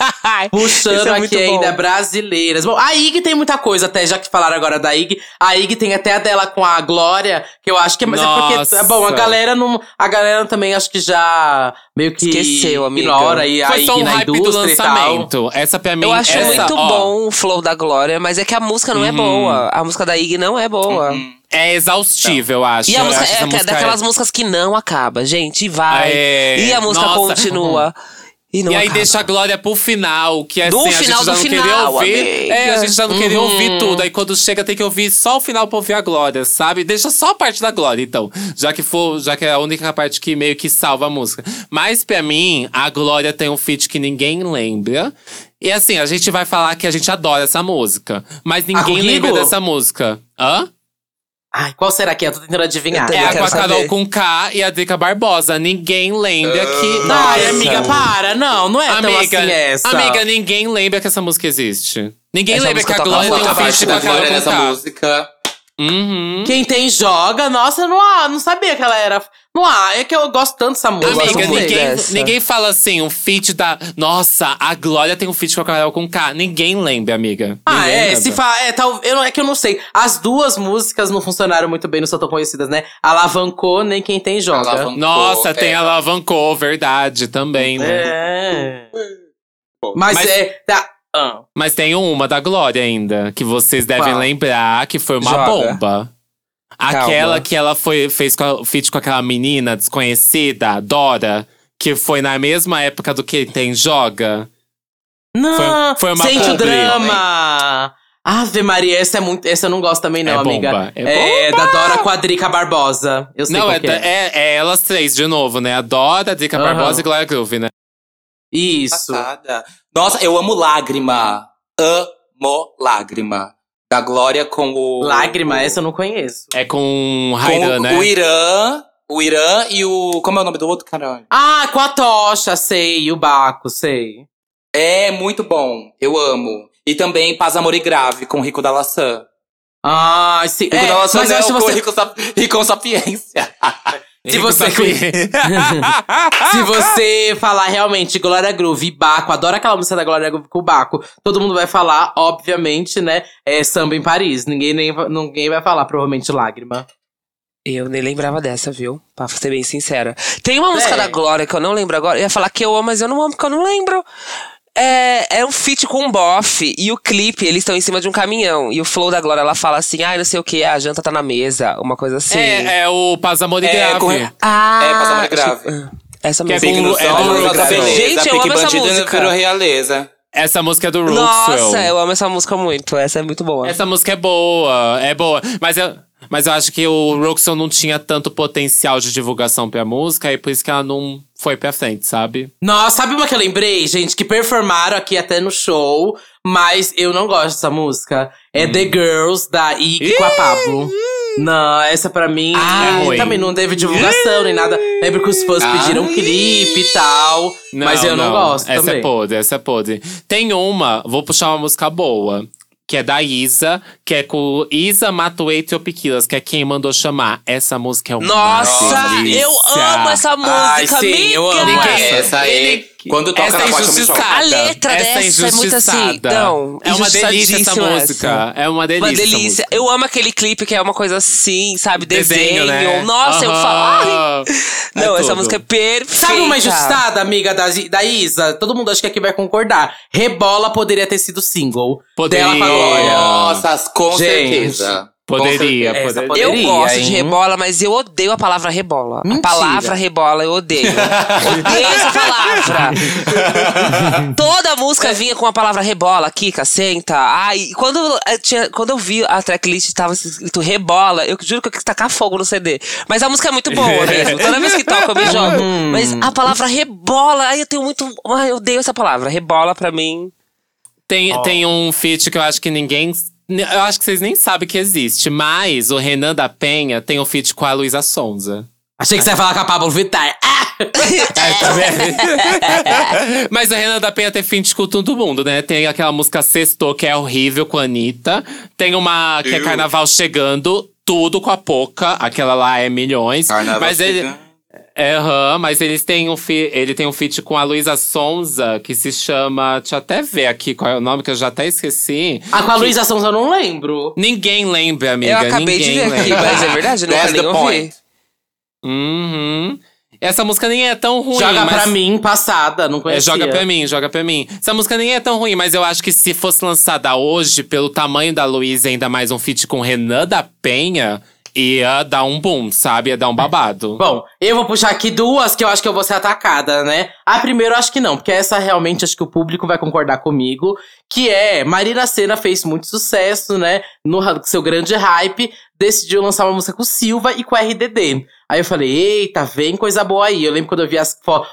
Speaker 2: puxando
Speaker 4: é
Speaker 2: aqui
Speaker 4: bom.
Speaker 2: ainda brasileiras. Bom, a Ig tem muita coisa, até já que falaram agora da Ig. A Ig tem até a dela com a Glória, que eu acho que é. Mas é porque.
Speaker 1: Nossa.
Speaker 2: Bom, a galera não. A galera também acho que já meio que.
Speaker 4: Esqueceu, amiga.
Speaker 2: Ignora aí a
Speaker 1: Foi só
Speaker 2: Ig
Speaker 1: um
Speaker 2: na
Speaker 1: hype do
Speaker 2: e
Speaker 1: lançamento. Essa pra mim
Speaker 4: Eu acho
Speaker 1: essa,
Speaker 4: muito
Speaker 1: ó,
Speaker 4: bom o flow da Glória, mas é que a música não é boa. A música da Ig não é boa.
Speaker 1: É exaustível, eu acho.
Speaker 4: E a música é, é
Speaker 1: música
Speaker 4: daquelas músicas que não acaba, gente, e vai.
Speaker 1: É,
Speaker 4: E a música
Speaker 1: nossa.
Speaker 4: continua. E não
Speaker 1: E aí deixa a Glória pro final, que é
Speaker 4: Do
Speaker 1: assim, a
Speaker 4: final
Speaker 1: gente já não queria
Speaker 4: final,
Speaker 1: ouvir.
Speaker 4: amiga.
Speaker 1: É, a gente já não queria
Speaker 2: Uhum.
Speaker 1: ouvir tudo. Aí quando chega tem que ouvir só o final pra ouvir a Glória, sabe? Deixa só a parte da Glória, então. Já que for, já que é a única parte que meio que salva a música. Mas pra mim, a Glória tem um feat que ninguém lembra. E assim, a gente vai falar que a gente adora essa música. Mas ninguém lembra dessa música. Hã?
Speaker 2: Ai, qual será que é? Eu tô tentando adivinhar.
Speaker 1: É a com a Carol
Speaker 4: saber.
Speaker 1: com K e a Drica Barbosa. Ninguém lembra que.
Speaker 2: Ai,
Speaker 1: Nossa.
Speaker 2: amiga, para. Não, não é tão assim essa.
Speaker 1: Amiga, ninguém lembra que essa música existe. Ninguém
Speaker 4: Essa
Speaker 1: lembra que a Glória tem um feat com
Speaker 3: da
Speaker 1: a Carol
Speaker 3: Glória
Speaker 1: com
Speaker 3: nessa
Speaker 1: K.
Speaker 3: música.
Speaker 1: Uhum.
Speaker 2: Quem tem joga, nossa, eu não, ah, não sabia que ela era. Não, é que eu gosto tanto dessa música.
Speaker 1: Amiga, ninguém, ninguém fala assim, um feat da. Nossa, a Glória tem um feat com a Carol com K. Ninguém lembra, amiga.
Speaker 2: Ah,
Speaker 1: Ninguém
Speaker 2: é,
Speaker 1: lembra.
Speaker 2: se fala, é, tal, eu, não- é que eu não sei. As duas músicas não funcionaram muito bem, não são tão conhecidas, né? Alavancou, nem quem tem joga.
Speaker 3: Alavancou.
Speaker 1: Nossa,
Speaker 3: É.
Speaker 1: tem alavancou, verdade, também, né?
Speaker 2: É. Mas,
Speaker 1: Mas-
Speaker 2: é. Tá. ah.
Speaker 1: Mas tem uma da Glória ainda, que vocês devem
Speaker 2: Qual?
Speaker 1: lembrar que foi uma
Speaker 4: Joga.
Speaker 1: bomba. Aquela
Speaker 4: Calma.
Speaker 1: que ela foi, fez com a, feat com aquela menina desconhecida, a Dora, que foi na mesma época do que tem Joga.
Speaker 2: Não,
Speaker 1: foi uma
Speaker 2: sente o drama. Ave Maria, essa é muito. Essa eu não gosto também, não,
Speaker 1: É
Speaker 2: amiga.
Speaker 1: bomba, é
Speaker 2: É da Dora Quadrica Barbosa. Eu sei
Speaker 1: Não,
Speaker 2: qual
Speaker 1: é,
Speaker 2: é.
Speaker 1: é, é elas três de novo, né? A Dora, a Drica
Speaker 2: Aham.
Speaker 1: Barbosa e Glória Groove, né?
Speaker 2: Isso.
Speaker 3: Passada. Nossa, eu amo Lágrima. Amo Lágrima. Da Glória com o.
Speaker 2: Lágrima, essa eu não conheço.
Speaker 1: É com
Speaker 3: com
Speaker 1: Raidan,
Speaker 3: o,
Speaker 1: né?
Speaker 3: o Irã. O Irã e o. Como é o nome do outro, caralho?
Speaker 2: Ah, com a tocha, sei. E o Baco, sei.
Speaker 3: É muito bom. Eu amo. E também Paz, Amor e Grave com Rico da Laçã.
Speaker 2: Ah, sim.
Speaker 3: Rico
Speaker 2: É,
Speaker 3: da Laçã
Speaker 2: mas eu
Speaker 3: não,
Speaker 2: acho que
Speaker 3: com
Speaker 2: você.
Speaker 3: Rico, Rico com Sapiência.
Speaker 2: Se você, se você falar realmente Glória Groove e Baco, adoro aquela música da Glória Groove com o Baco, todo mundo vai falar, obviamente, né? É samba em Paris. Ninguém, nem, ninguém vai falar, provavelmente, Lágrima.
Speaker 4: Eu nem lembrava dessa, viu? Pra ser bem sincera. Tem uma música
Speaker 2: É.
Speaker 4: da Glória que eu não lembro agora. Eu ia falar que eu amo, mas eu não amo porque eu não lembro. É, é um feat com um bofe. E o clipe, eles estão em cima de um caminhão. E o flow da Glória, ela fala assim: ai, não sei o que, a janta tá na mesa. Uma coisa assim.
Speaker 1: é, é o Paz, Amor e
Speaker 3: É,
Speaker 1: Grave.
Speaker 3: com-
Speaker 4: Ah,
Speaker 3: É, Passa Amor e Grave.
Speaker 4: tipo, Essa
Speaker 1: Que é
Speaker 4: música.
Speaker 1: com- é
Speaker 3: sol,
Speaker 1: do Ruxel.
Speaker 3: beleza.
Speaker 4: Gente, eu amo essa música.
Speaker 3: virou realeza.
Speaker 1: Essa música é do Ruxel.
Speaker 4: Nossa, eu amo essa música muito. Essa é muito boa.
Speaker 1: Essa música é boa, é boa. Mas, eu, Mas eu acho que o Roxon não tinha tanto potencial de divulgação pra música, e por isso que ela não foi pra frente, sabe?
Speaker 2: Nossa, sabe uma que eu lembrei, gente? Que performaram aqui até no show, mas eu não gosto dessa música. É The Girls, da Ike com a Pablo. Não, essa pra mim
Speaker 1: Ah, ruim.
Speaker 2: também não teve divulgação nem nada. Lembro que os fãs pediram um clipe e tal. mas eu não, gosto
Speaker 1: essa
Speaker 2: também.
Speaker 1: é podre, essa é podre. Tem uma, vou puxar uma música boa. Que é da Isa, que é com Isa Matuei Tropiquilas, que é quem mandou chamar. Essa música é uma
Speaker 4: Nossa,
Speaker 1: delícia.
Speaker 4: eu amo essa música,
Speaker 2: Ai, sim,
Speaker 4: amiga.
Speaker 2: eu amo
Speaker 1: Ninguém-
Speaker 3: Essa aí, quando toca
Speaker 1: essa
Speaker 3: na
Speaker 1: é
Speaker 3: choco.
Speaker 4: A
Speaker 1: injustiçada.
Speaker 4: letra
Speaker 1: Essa é
Speaker 4: dessa é muito assim,
Speaker 1: injustiçada.
Speaker 4: não,
Speaker 1: É uma delícia essa música.
Speaker 4: essa.
Speaker 1: É uma delícia.
Speaker 4: Uma delícia. Eu amo aquele clipe que é uma coisa assim, sabe? Desenho.
Speaker 1: né?
Speaker 4: Nossa, eu falo. Ai.
Speaker 1: Aham.
Speaker 4: Não,
Speaker 1: É
Speaker 4: essa
Speaker 1: tudo.
Speaker 4: música é perfeita.
Speaker 2: Sabe uma injustiçada, amiga da, da Isa? Todo mundo acho que aqui vai concordar. Rebola poderia ter sido single.
Speaker 1: Poderia.
Speaker 2: Dela com a Glória.
Speaker 3: Nossa, com
Speaker 2: Gente,
Speaker 3: certeza.
Speaker 1: Poderia.
Speaker 2: Essa
Speaker 1: poderia.
Speaker 4: Eu
Speaker 2: Poderia,
Speaker 4: gosto
Speaker 2: hein?
Speaker 4: de rebola, mas eu odeio a palavra rebola.
Speaker 2: Mentira.
Speaker 4: A palavra rebola eu odeio. odeio essa palavra. Toda música vinha com a palavra rebola, Kika, senta. Ai, quando eu, tinha, quando eu vi a tracklist tava escrito rebola, eu juro que eu quis tacar fogo no CD. Mas a música é muito boa mesmo. Toda vez que toca eu me jogo. Mas a palavra rebola, ai, eu tenho muito. Ai, eu odeio essa palavra. Rebola pra mim.
Speaker 1: Tem, tem um feat que eu acho que ninguém. Eu acho que vocês nem sabem que existe, mas o Renan da Penha tem um feat com a Luísa Sonza.
Speaker 2: Achei que você ia falar com a Pablo Vittar. Ah!
Speaker 1: Mas o Renan da Penha tem feat com todo mundo, né? Tem aquela música Sextou, que é horrível com a Anitta. Tem uma que é. Carnaval Chegando, tudo com a Poca. Aquela lá é milhões.
Speaker 3: Carnaval
Speaker 1: mas ele.
Speaker 3: chegando.
Speaker 1: É, aham, mas eles têm um fi, ele tem um feat com a Luísa Sonza, que se chama. Deixa eu até ver aqui qual é o nome, que eu já até esqueci.
Speaker 2: Ah, com a Luísa Sonza eu não lembro.
Speaker 1: Ninguém lembra, amiga.
Speaker 4: eu acabei de
Speaker 1: ninguém
Speaker 4: ver aqui,
Speaker 1: lembra.
Speaker 4: mas é verdade, eu nunca
Speaker 3: That's
Speaker 4: nem
Speaker 3: the
Speaker 4: ouvi.
Speaker 3: point.
Speaker 1: Uhum. Essa música nem é tão ruim.
Speaker 2: Joga
Speaker 1: mas...
Speaker 2: pra mim, passada, não
Speaker 1: É,
Speaker 2: conhecia.
Speaker 1: joga pra mim, joga pra mim. Essa música nem é tão ruim, mas eu acho que se fosse lançada hoje, pelo tamanho da Luísa, ainda mais um feat com Renan da Penha, ia dar um boom, sabe? Ia dar um babado.
Speaker 2: Bom, eu vou puxar aqui duas que eu acho que eu vou ser atacada, né? A primeira eu acho que não, porque essa realmente acho que o público vai concordar comigo. Que é, Marina Senna fez muito sucesso, né? No seu grande hype, decidiu lançar uma música com o Silva e com o RDD. Aí eu falei, eita, vem coisa boa aí. Eu lembro quando eu vi as, fo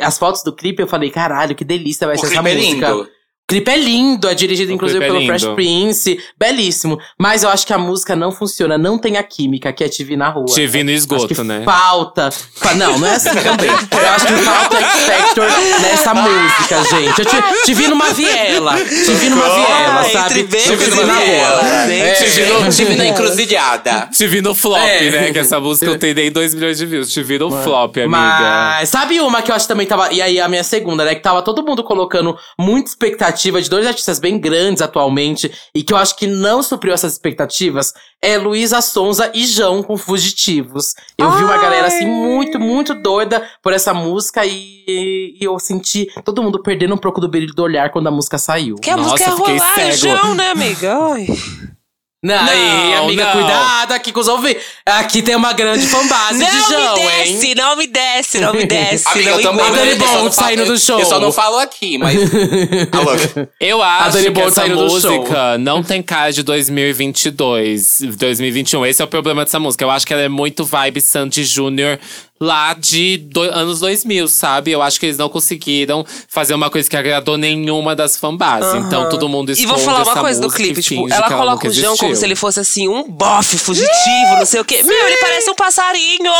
Speaker 2: as fotos do clipe, eu falei, caralho, que delícia vai
Speaker 3: O
Speaker 2: ser essa
Speaker 3: é
Speaker 2: música.
Speaker 3: lindo.
Speaker 2: O clipe é lindo, é dirigido
Speaker 1: O
Speaker 2: inclusive
Speaker 1: é
Speaker 2: pelo
Speaker 1: lindo.
Speaker 2: Fresh Prince, belíssimo. Mas eu acho que a música não funciona, não tem a química que é te vi na rua.
Speaker 1: Te vi no
Speaker 2: Acho
Speaker 1: esgoto,
Speaker 2: que
Speaker 1: né?
Speaker 2: Falta. fa- Não, não é assim também. Eu acho que falta X Factor nessa música, gente. Eu te, te vi numa viela. Te vi numa viela, sabe? Te vi numa
Speaker 4: hein?
Speaker 2: É.
Speaker 3: Te vi no- Te vi na encruzilhada.
Speaker 1: Te vi no flop,
Speaker 2: É.
Speaker 1: né? Que essa música eu tenho 2 milhões de views. Te vi no flop, amiga.
Speaker 2: Mas sabe uma que eu acho que também tava. E aí, a minha segunda, né? Que tava todo mundo colocando muita expectativa de dois artistas bem grandes atualmente. E que eu acho que não supriu essas expectativas. É Luísa Sonza e João com Fugitivos. Eu vi uma galera assim muito, muito doida por essa música. E, e eu senti todo mundo perdendo um pouco do brilho do olhar quando a música saiu.
Speaker 4: Que a
Speaker 1: Nossa,
Speaker 4: música é rolar,
Speaker 1: cego.
Speaker 4: João, né, amiga? Ai.
Speaker 2: Não, aí,
Speaker 1: Não,
Speaker 2: amiga,
Speaker 1: não.
Speaker 2: cuidado aqui com os ouvidos. Aqui tem uma grande fanbase de
Speaker 4: Não
Speaker 2: João,
Speaker 4: me
Speaker 2: hein?
Speaker 4: desce, não me desce, não me desce.
Speaker 3: Amiga,
Speaker 4: não
Speaker 3: eu também.
Speaker 4: engula.
Speaker 2: Dani Bond
Speaker 3: não
Speaker 2: saindo do show.
Speaker 3: Eu só não falo aqui, mas. Alô.
Speaker 1: Eu
Speaker 2: A
Speaker 1: acho que
Speaker 2: Bolt
Speaker 1: essa
Speaker 2: saindo do show.
Speaker 1: música não tem cara de 2022, 2021. Esse é o problema dessa música. Eu acho que ela é muito vibe Sandy Júnior lá de do- anos 2000, sabe? Eu acho que eles não conseguiram fazer uma coisa que agradou nenhuma das fanbases. Então todo mundo
Speaker 4: E
Speaker 1: esconde
Speaker 4: vou falar uma coisa do
Speaker 1: e
Speaker 4: clipe, tipo, ela
Speaker 1: que
Speaker 4: coloca o João como se ele fosse assim, um bofe fugitivo, não sei o quê. Meu, ele parece um passarinho!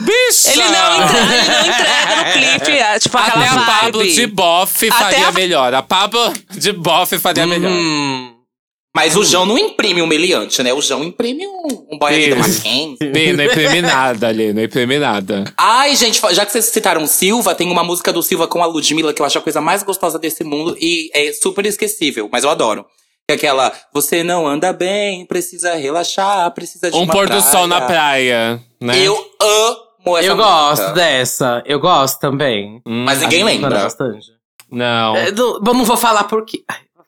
Speaker 1: Bicha!
Speaker 4: Ele não entrega, ele não entrega no clipe, é, tipo,
Speaker 1: Até a. Pablo de bofe faria
Speaker 4: a-
Speaker 1: melhor. A Pablo de bofe faria melhor.
Speaker 3: Mas o João não imprime um meliante, né? O João imprime um, um boy ali da. Mackenzie.
Speaker 1: Não imprime nada ali, não imprime nada.
Speaker 3: Ai, gente, já que vocês citaram Silva, tem uma música do Silva com a Ludmilla que eu acho a coisa mais gostosa desse mundo e é super esquecível, mas eu adoro. Que é aquela, você não anda bem, precisa relaxar, precisa de
Speaker 1: Um
Speaker 3: uma
Speaker 1: pôr do sol na praia, né?
Speaker 3: Eu amo essa
Speaker 2: Eu
Speaker 3: música.
Speaker 2: gosto dessa. Eu gosto também.
Speaker 1: Hum,
Speaker 3: Mas ninguém lembra.
Speaker 2: bastante.
Speaker 1: Não.
Speaker 2: É, não, não vou falar por quê.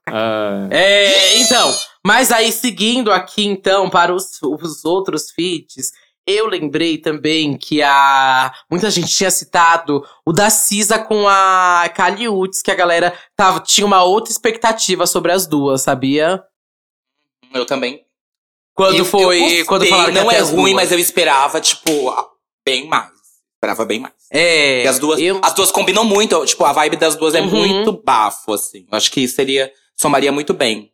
Speaker 1: Ah.
Speaker 2: É, então, mas aí seguindo aqui então para os, os outros feats, eu lembrei também que a muita gente tinha citado o da Cisa com a Kali Uchis, que a galera tava, tinha uma outra expectativa sobre as duas, sabia?
Speaker 3: Eu também.
Speaker 2: Quando
Speaker 3: Eu-
Speaker 2: foi.
Speaker 3: eu gostei,
Speaker 2: quando falaram
Speaker 3: não é ruim,
Speaker 2: duas.
Speaker 3: mas eu esperava, tipo, bem mais. Esperava bem mais.
Speaker 2: É.
Speaker 3: E as duas,
Speaker 2: eu-
Speaker 3: as duas combinam muito. Tipo, a vibe das duas é
Speaker 2: Uhum.
Speaker 3: muito bafo, assim. Eu acho que seria. Somaria muito bem.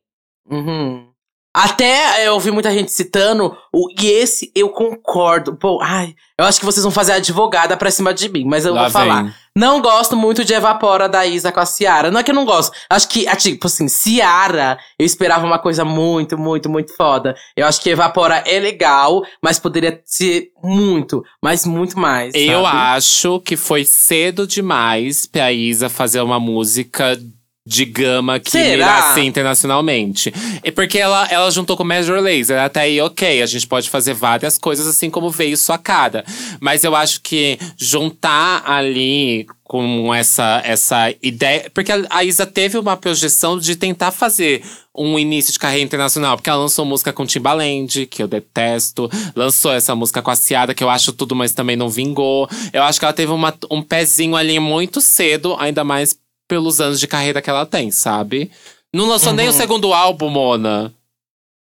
Speaker 2: Uhum. Até eu ouvi muita gente citando, o, e esse eu concordo. Pô, ai, eu acho que vocês vão fazer advogada pra cima de mim, mas eu
Speaker 1: Lá
Speaker 2: vou falar.
Speaker 1: vem.
Speaker 2: Não gosto muito de Evapora da Isa com a Ciara. Não é que eu não gosto. Acho que, ah, tipo assim, Ciara, eu esperava uma coisa muito, muito, muito foda. Eu acho que Evapora é legal, mas poderia ser muito, mas muito mais.
Speaker 1: Eu
Speaker 2: sabe?
Speaker 1: acho que foi cedo demais pra Isa fazer uma música de gama que
Speaker 2: Será?
Speaker 1: mirasse internacionalmente. É porque ela, ela juntou com Major Lazer. Até aí, ok, a gente pode fazer várias coisas assim como veio sua cara. Mas eu acho que juntar ali com essa, essa ideia. Porque a- a Isa teve uma projeção de tentar fazer um início de carreira internacional. Porque ela lançou música com Timbaland, que eu detesto. Lançou essa música com a Ciada, que eu acho tudo, mas também não vingou. Eu acho que ela teve uma, um pezinho ali muito cedo, ainda mais pelos anos de carreira que ela tem, sabe? Não lançou nem o
Speaker 2: Uhum.
Speaker 1: segundo álbum, Mona.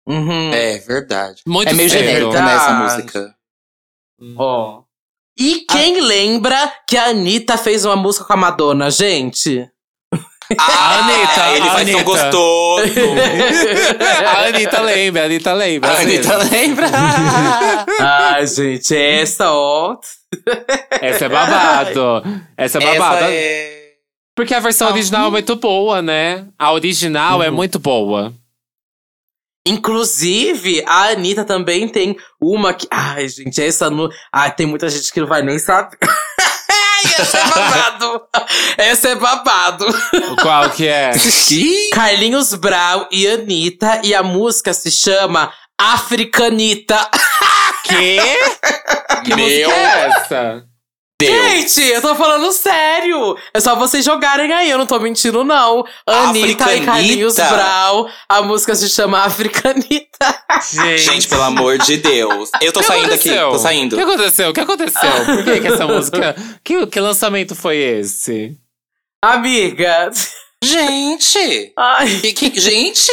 Speaker 2: Uhum.
Speaker 3: É verdade.
Speaker 1: Muito
Speaker 3: é meio
Speaker 1: cedo.
Speaker 3: genérico,
Speaker 2: Verdade.
Speaker 3: né, essa música.
Speaker 2: Ó. E quem lembra que a Anitta fez uma música com a Madonna, gente?
Speaker 3: Ah,
Speaker 1: Anitta,
Speaker 3: ele faz
Speaker 1: Anitta.
Speaker 3: tão gostoso.
Speaker 1: a Anitta lembra, a Anitta lembra.
Speaker 3: A Anitta lembra?
Speaker 2: Ai, gente, essa, ó.
Speaker 1: Essa é babado. Essa é babado.
Speaker 3: Essa é...
Speaker 1: Porque a versão original é muito boa, né? A original é
Speaker 2: Uhum.
Speaker 1: muito boa.
Speaker 2: Inclusive, a Anitta também tem uma que. Ai, gente, essa não. Ai, tem muita gente que não vai nem saber. Essa é babado! essa é babado!
Speaker 1: Qual que é?
Speaker 2: Carlinhos Brau e Anitta, e a música se chama Africanita.
Speaker 1: Quê? Que
Speaker 3: Meu
Speaker 1: música é essa?
Speaker 3: Deus.
Speaker 2: Gente, eu tô falando sério! É só vocês jogarem aí, eu não tô mentindo, não. Anitta e? Carlinhos Brau, a música se chama Africanita.
Speaker 3: Gente, pelo amor de Deus. Eu tô
Speaker 1: O que
Speaker 3: saindo aqui,
Speaker 1: aconteceu?
Speaker 3: tô
Speaker 1: O
Speaker 3: saindo.
Speaker 1: que aconteceu? O que aconteceu? Por que, que essa música. Que, que lançamento foi esse?
Speaker 2: Amiga.
Speaker 3: Gente!
Speaker 2: Ai.
Speaker 3: Que, que- gente!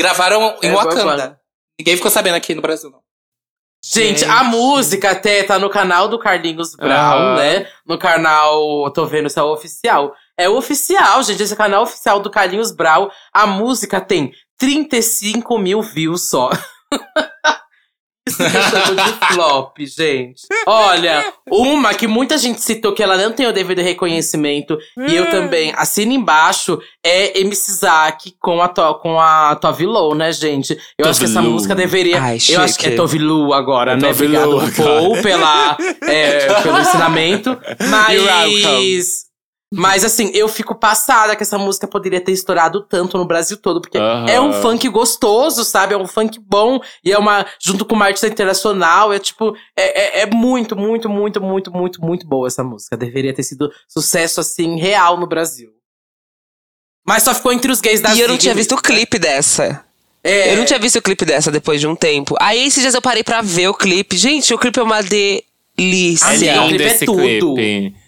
Speaker 3: Gravaram em
Speaker 2: É,
Speaker 3: Wakanda. Ninguém ficou sabendo aqui no Brasil, não.
Speaker 2: Gente, a música até tá no canal do Carlinhos Brown,
Speaker 1: Aham.
Speaker 2: né? No canal, tô vendo se é o oficial. É o oficial, gente, esse é o canal oficial do Carlinhos Brown. A música tem 35 mil views só. Chamo de flop, gente. Olha, uma que muita gente citou que ela não tem o devido reconhecimento, e eu também assino embaixo, é MC Zack com a, to, com a Tove Lo, né, gente? Eu acho que essa música deveria.
Speaker 4: Ai,
Speaker 2: eu acho que é
Speaker 4: chique.
Speaker 2: Tove Lu agora,
Speaker 1: É
Speaker 2: né?
Speaker 1: Tove
Speaker 2: Obrigado,
Speaker 1: agora.
Speaker 2: pela, é, pelo ensinamento. Mas. Mas assim, eu fico passada que essa música poderia ter estourado tanto no Brasil todo, porque
Speaker 1: Aham.
Speaker 2: é um funk gostoso, sabe? É um funk bom e é uma junto com uma artista internacional, é tipo, é, é, é muito, muito, muito, muito, muito, muito boa essa música. Deveria ter sido sucesso assim real no Brasil. Mas só ficou entre os gays da
Speaker 4: E eu não
Speaker 2: Zig,
Speaker 4: tinha visto o clipe dessa.
Speaker 2: É,
Speaker 4: Eu não tinha visto o clipe dessa depois de um tempo. Aí esses dias eu parei pra ver o clipe. Gente, o clipe é uma delícia.
Speaker 2: Ah,
Speaker 1: É lindo
Speaker 2: clipe é
Speaker 1: esse
Speaker 2: tudo.
Speaker 1: clipe.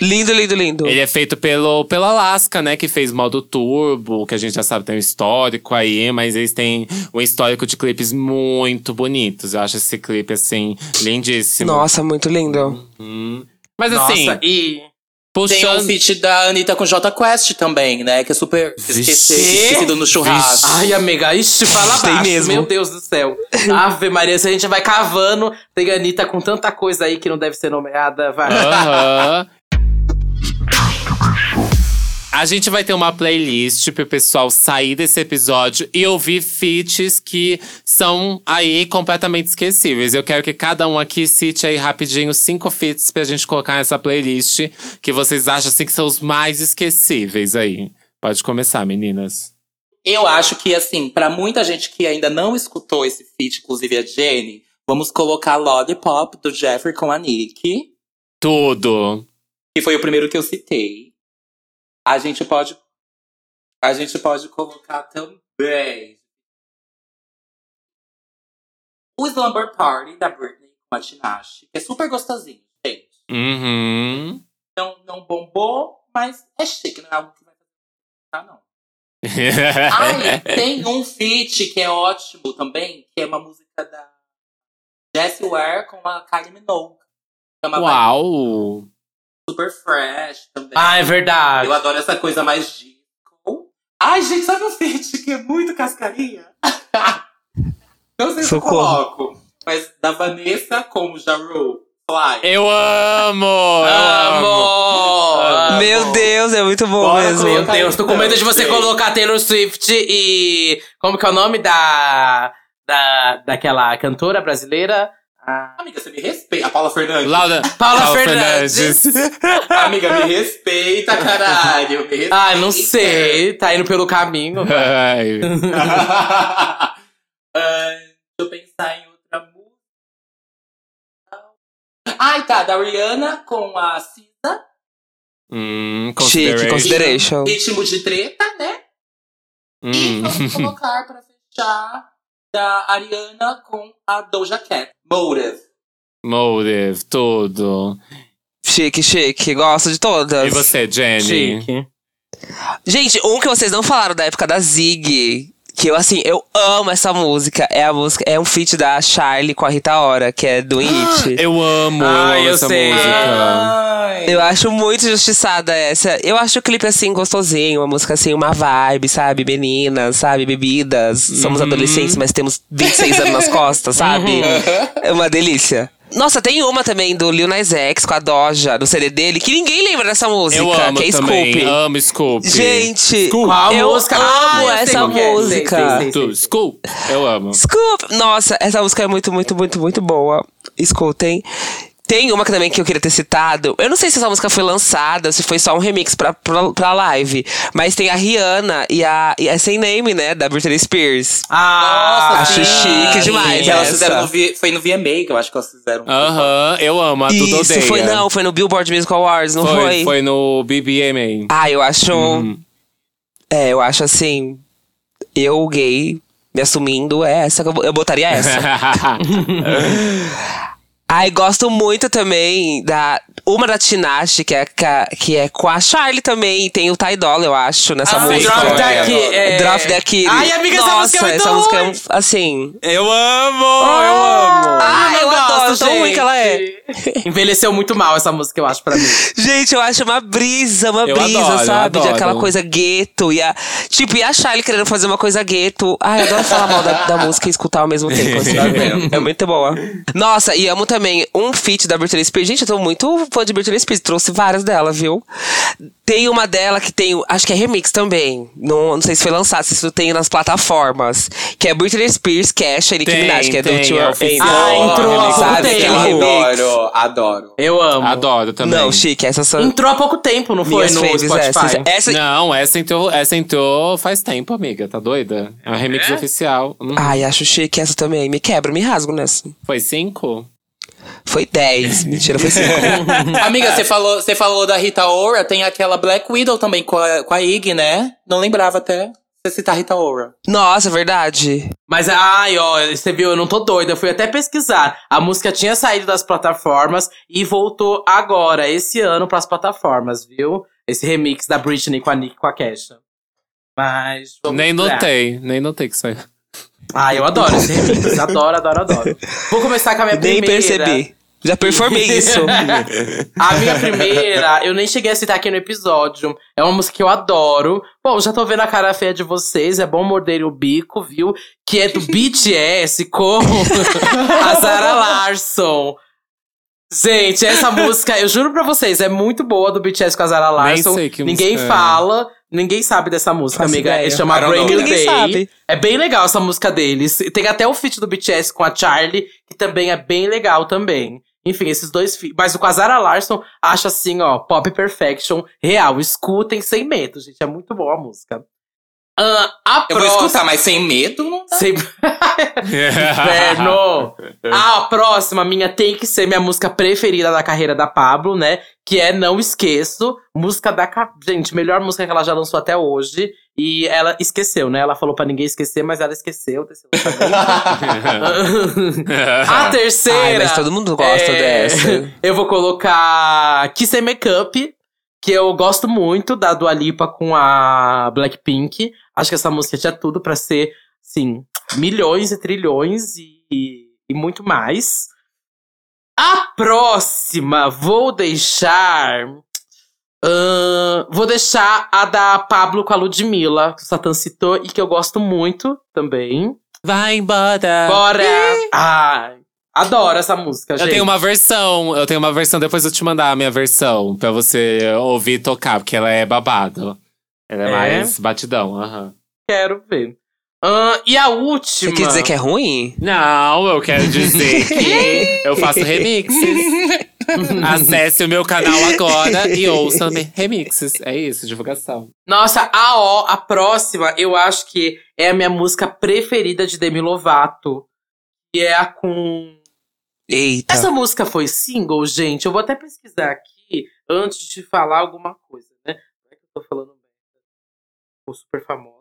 Speaker 4: Lindo, lindo, lindo.
Speaker 1: Ele é feito pelo, pelo Alaska, né? Que fez modo turbo, que a gente já sabe tem um histórico aí, mas eles têm um histórico de clipes muito bonitos. Eu acho esse clipe, assim, lindíssimo.
Speaker 4: Nossa, muito lindo.
Speaker 1: Hum. Mas
Speaker 2: Nossa,
Speaker 1: assim,
Speaker 2: e
Speaker 3: Tem
Speaker 1: puxando.
Speaker 3: um feat da Anitta com J Quest também, né? Que é super esqueci-
Speaker 1: Vixe.
Speaker 3: esquecido no churrasco.
Speaker 2: Ai, amiga, ixi, fala
Speaker 4: Tem
Speaker 2: baixo,
Speaker 4: mesmo.
Speaker 2: meu Deus do céu. Ave Maria, se a gente vai cavando, tem a Anitta com tanta coisa aí que não deve ser nomeada, vai.
Speaker 1: Aham. A gente vai ter uma playlist pro pessoal sair desse episódio e ouvir feats que são aí completamente esquecíveis. Eu quero que cada um aqui cite aí rapidinho cinco feats pra gente colocar nessa playlist que vocês acham assim que são os mais esquecíveis aí. Pode começar, meninas.
Speaker 3: Eu acho que, assim, pra muita gente que ainda não escutou esse feat, inclusive a Jenny, vamos colocar Lollipop do Jeffrey com a Nick,
Speaker 1: Tudo.
Speaker 3: que foi o primeiro que eu citei. A gente pode. A gente pode colocar também. O Slumber Party da Britney com a Tinashe, que é super gostosinho, gente.
Speaker 1: Uhum.
Speaker 3: Não, não bombou, mas é chique, não é algo que vai ficar, não. Ai, tem um feat que é ótimo também, que é uma música da Jessie Ware com a Kylie Minogue.
Speaker 1: Uau!
Speaker 3: Super fresh também.
Speaker 2: Ah, é verdade.
Speaker 3: Eu adoro essa coisa mais disco. Ai, gente, sabe um feat que é muito cascarinha? Não sei se eu coloco, mas da Vanessa com o Jaru. Fly.
Speaker 1: Eu amo! Eu amo!
Speaker 2: Amo!
Speaker 4: Meu Deus, é muito bom
Speaker 3: Bora
Speaker 4: mesmo.
Speaker 2: Meu Deus, tô com medo de você colocar Taylor Swift e. Como que é o nome da. da daquela cantora brasileira? Ah,
Speaker 3: Amiga, você me respeita. A Paula Fernandes.
Speaker 1: Laura,
Speaker 2: Paula
Speaker 1: Paula
Speaker 2: Fernandes.
Speaker 3: Amiga, me respeita, caralho. Me respeita.
Speaker 2: Ai, não sei. Tá indo pelo caminho.
Speaker 1: Ai.
Speaker 3: Ah, deixa eu pensar em outra música. Ai, tá. Da Rihanna com a Cisa.
Speaker 1: Hum,
Speaker 4: Chique,
Speaker 1: consideration.
Speaker 4: consideration.
Speaker 3: Ritmo de treta, né? E
Speaker 1: Hum.
Speaker 3: vamos colocar pra fechar da Ariana com a Doja Cat. Motive.
Speaker 1: Motive, tudo.
Speaker 4: Chique, chique. Gosto de todas.
Speaker 1: E você, Jenny?
Speaker 2: Chique.
Speaker 4: Gente, um que vocês não falaram da época da Zig. Que eu, assim, eu amo essa música. É a música, é um feat da Charlie com a Rita Ora, que é do It.
Speaker 1: Eu amo, eu
Speaker 2: Ai,
Speaker 1: amo
Speaker 2: eu
Speaker 1: essa
Speaker 2: sei.
Speaker 1: música.
Speaker 3: Ai.
Speaker 4: Eu acho muito justiçada essa. Eu acho o clipe assim gostosinho, uma música assim, uma vibe, sabe? Meninas, sabe? Bebidas. Somos
Speaker 1: Uhum.
Speaker 4: adolescentes, mas temos 26 anos nas costas, sabe? É uma delícia. Nossa, tem uma também do Lil Nas X com a Doja, no CD dele, que ninguém lembra dessa música,
Speaker 1: Eu amo
Speaker 4: que é
Speaker 1: também,
Speaker 4: Scoop.
Speaker 1: amo Scoop.
Speaker 4: Gente,
Speaker 2: Qual
Speaker 4: eu
Speaker 2: música?
Speaker 4: amo
Speaker 2: Ah,
Speaker 4: essa
Speaker 2: é. Sei,
Speaker 4: música.
Speaker 2: sei, sei.
Speaker 1: Tu, Scoop, eu amo.
Speaker 4: Scoop! Nossa, essa música é muito, muito, muito, muito boa. Escutem. Tem uma que também que eu queria ter citado. Eu não sei se essa música foi lançada, se foi só um remix pra, pra, pra live. Mas tem a Rihanna e a, e a Sem Name, né? Da Britney Spears.
Speaker 2: Ah,
Speaker 3: Nossa,
Speaker 4: acho
Speaker 3: sim.
Speaker 4: chique demais
Speaker 3: Que elas fizeram no V- foi no VMA que eu acho que elas fizeram.
Speaker 1: Aham, eu amo. A
Speaker 4: Isso,
Speaker 1: odeia.
Speaker 4: foi não, foi no Billboard Music Awards, não foi?
Speaker 1: Foi, foi no BBMA.
Speaker 4: Ah, eu acho.
Speaker 1: Uhum.
Speaker 4: É, eu acho assim. Eu, gay, me assumindo, é essa que eu, eu botaria essa. Ai, gosto muito também da. Uma da Tinashe, que é, que é com a Charlie também. E tem o Ty Dolla, eu acho, nessa
Speaker 3: Ah,
Speaker 4: música.
Speaker 2: Drop daqui. É...
Speaker 4: Drop daqui.
Speaker 2: Ai, amiga, essa
Speaker 4: Nossa,
Speaker 2: música é muito
Speaker 4: essa música é um- assim.
Speaker 1: eu amo, eu amo.
Speaker 4: Ah, eu
Speaker 2: não
Speaker 4: adoro,
Speaker 2: gosto,
Speaker 4: tão ruim que ela é.
Speaker 2: Envelheceu muito mal essa música, eu acho, pra mim.
Speaker 4: Gente, eu acho uma brisa, uma
Speaker 1: Eu
Speaker 4: brisa,
Speaker 1: adoro, eu
Speaker 4: sabe? De aquela coisa gueto. E a, tipo, e a Charlie querendo fazer uma coisa gueto. Ai, eu adoro falar mal da, da música e escutar ao mesmo tempo. Assim. É muito boa. Nossa, e amo também um feat da Britney Spears. Gente, eu tô muito fã de Britney Spears. Trouxe várias dela, viu? Tem uma dela que tem, acho que é remix também. Não, não sei se foi lançado, se isso tem nas plataformas. Que é Britney Spears, Cash e Nicki Minaj, que é do
Speaker 1: tem,
Speaker 4: Two
Speaker 1: é.
Speaker 2: Ah, entrou há pouco tempo.
Speaker 3: Adoro, adoro.
Speaker 2: Eu amo.
Speaker 1: Adoro também.
Speaker 4: Não, chique, essas são
Speaker 2: Entrou há pouco tempo, não foi? No
Speaker 4: faves
Speaker 2: Spotify.
Speaker 4: essas. Essa,
Speaker 1: Não, essa entrou, essa entrou faz tempo, amiga. Tá doida? É um remix oficial. Hum,
Speaker 4: Ai, acho chique essa também. Me quebra, me rasgo nessa.
Speaker 1: Foi cinco?
Speaker 4: Foi 10. Mentira, foi 5.
Speaker 3: Amiga, você falou, você falou da Rita Ora, tem aquela Black Widow também com a, com a Ig, né? Não lembrava até. Você citar Rita Ora.
Speaker 4: Nossa, verdade.
Speaker 2: Mas, ai, ó, você viu, eu não tô doida. Eu fui até pesquisar. A música tinha saído das plataformas e voltou agora, esse ano, pras plataformas, viu? Esse remix da Britney com a Nick com a Kesha. Mas. vamos
Speaker 1: Nem notei, nem notei que saiu.
Speaker 2: Ah, eu adoro esse remix. adoro, adoro, adoro. Vou começar com a minha
Speaker 4: Nem
Speaker 2: primeira.
Speaker 4: percebi. Já performei isso.
Speaker 2: A minha primeira, eu nem cheguei a citar aqui no episódio. É uma música que eu adoro. Bom, já tô vendo a cara feia de vocês, é bom morder o bico, viu? Que é do BTS com a Zara Larson. Gente, essa música, eu juro pra vocês, é muito boa do BTS com a Zara Larson.
Speaker 1: sei que
Speaker 2: ninguém
Speaker 1: música é.
Speaker 2: fala, ninguém sabe dessa música,
Speaker 4: Faço
Speaker 2: amiga.
Speaker 4: ideia.
Speaker 2: Chama
Speaker 3: I don't
Speaker 2: Brand
Speaker 3: know.
Speaker 2: New
Speaker 4: Ninguém
Speaker 2: Day.
Speaker 4: sabe.
Speaker 2: É bem legal essa música deles. Tem até o feat do BTS com a Charlie, que também é bem legal também. Enfim, esses dois feats. Mas o com a Zara Larson, acho assim, ó, pop perfection real. Escutem sem medo, gente. É muito boa a música. Ah, a
Speaker 3: Eu vou
Speaker 2: próxima-
Speaker 3: escutar, mas sem medo não dá.
Speaker 2: Sem... Inferno! A próxima, minha, tem que ser minha música preferida da carreira da Pablo, né? Que é Não Esqueço. Música da. Gente, melhor música que ela já lançou até hoje. E ela esqueceu, né? Ela falou pra ninguém esquecer, mas ela esqueceu. A terceira.
Speaker 4: Ai, mas todo mundo gosta
Speaker 2: é,
Speaker 4: dessa.
Speaker 2: Eu vou colocar Kiss and Makeup. que eu gosto muito da Dua Lipa com a Blackpink. Acho que essa música tinha tudo pra ser, sim, milhões e trilhões e, e muito mais. A próxima vou deixar. Ahn, vou deixar a da Pablo com a Ludmilla, que o Satan citou e que eu gosto muito também.
Speaker 1: Vai embora.
Speaker 2: Bora! Ai, adoro essa música,
Speaker 1: Eu
Speaker 2: gente.
Speaker 1: tenho uma versão, eu tenho uma versão, depois eu te mandar a minha versão pra você ouvir e tocar, porque ela é babado. Ela é,
Speaker 2: É?
Speaker 1: mais batidão, aham.
Speaker 2: Quero ver. Ahn, e a última.
Speaker 4: Você quer dizer que é ruim?
Speaker 1: Não, eu quero dizer que eu faço remixes. Acesse o meu canal agora e ouça me- remixes. É isso, divulgação.
Speaker 2: Nossa, a ó, a próxima, eu acho que é a minha música preferida de Demi Lovato. Que é a com.
Speaker 4: Eita.
Speaker 2: Essa música foi single, gente. Eu vou até pesquisar aqui antes de falar alguma coisa, né? Não é que eu tô falando. Ficou super famosa,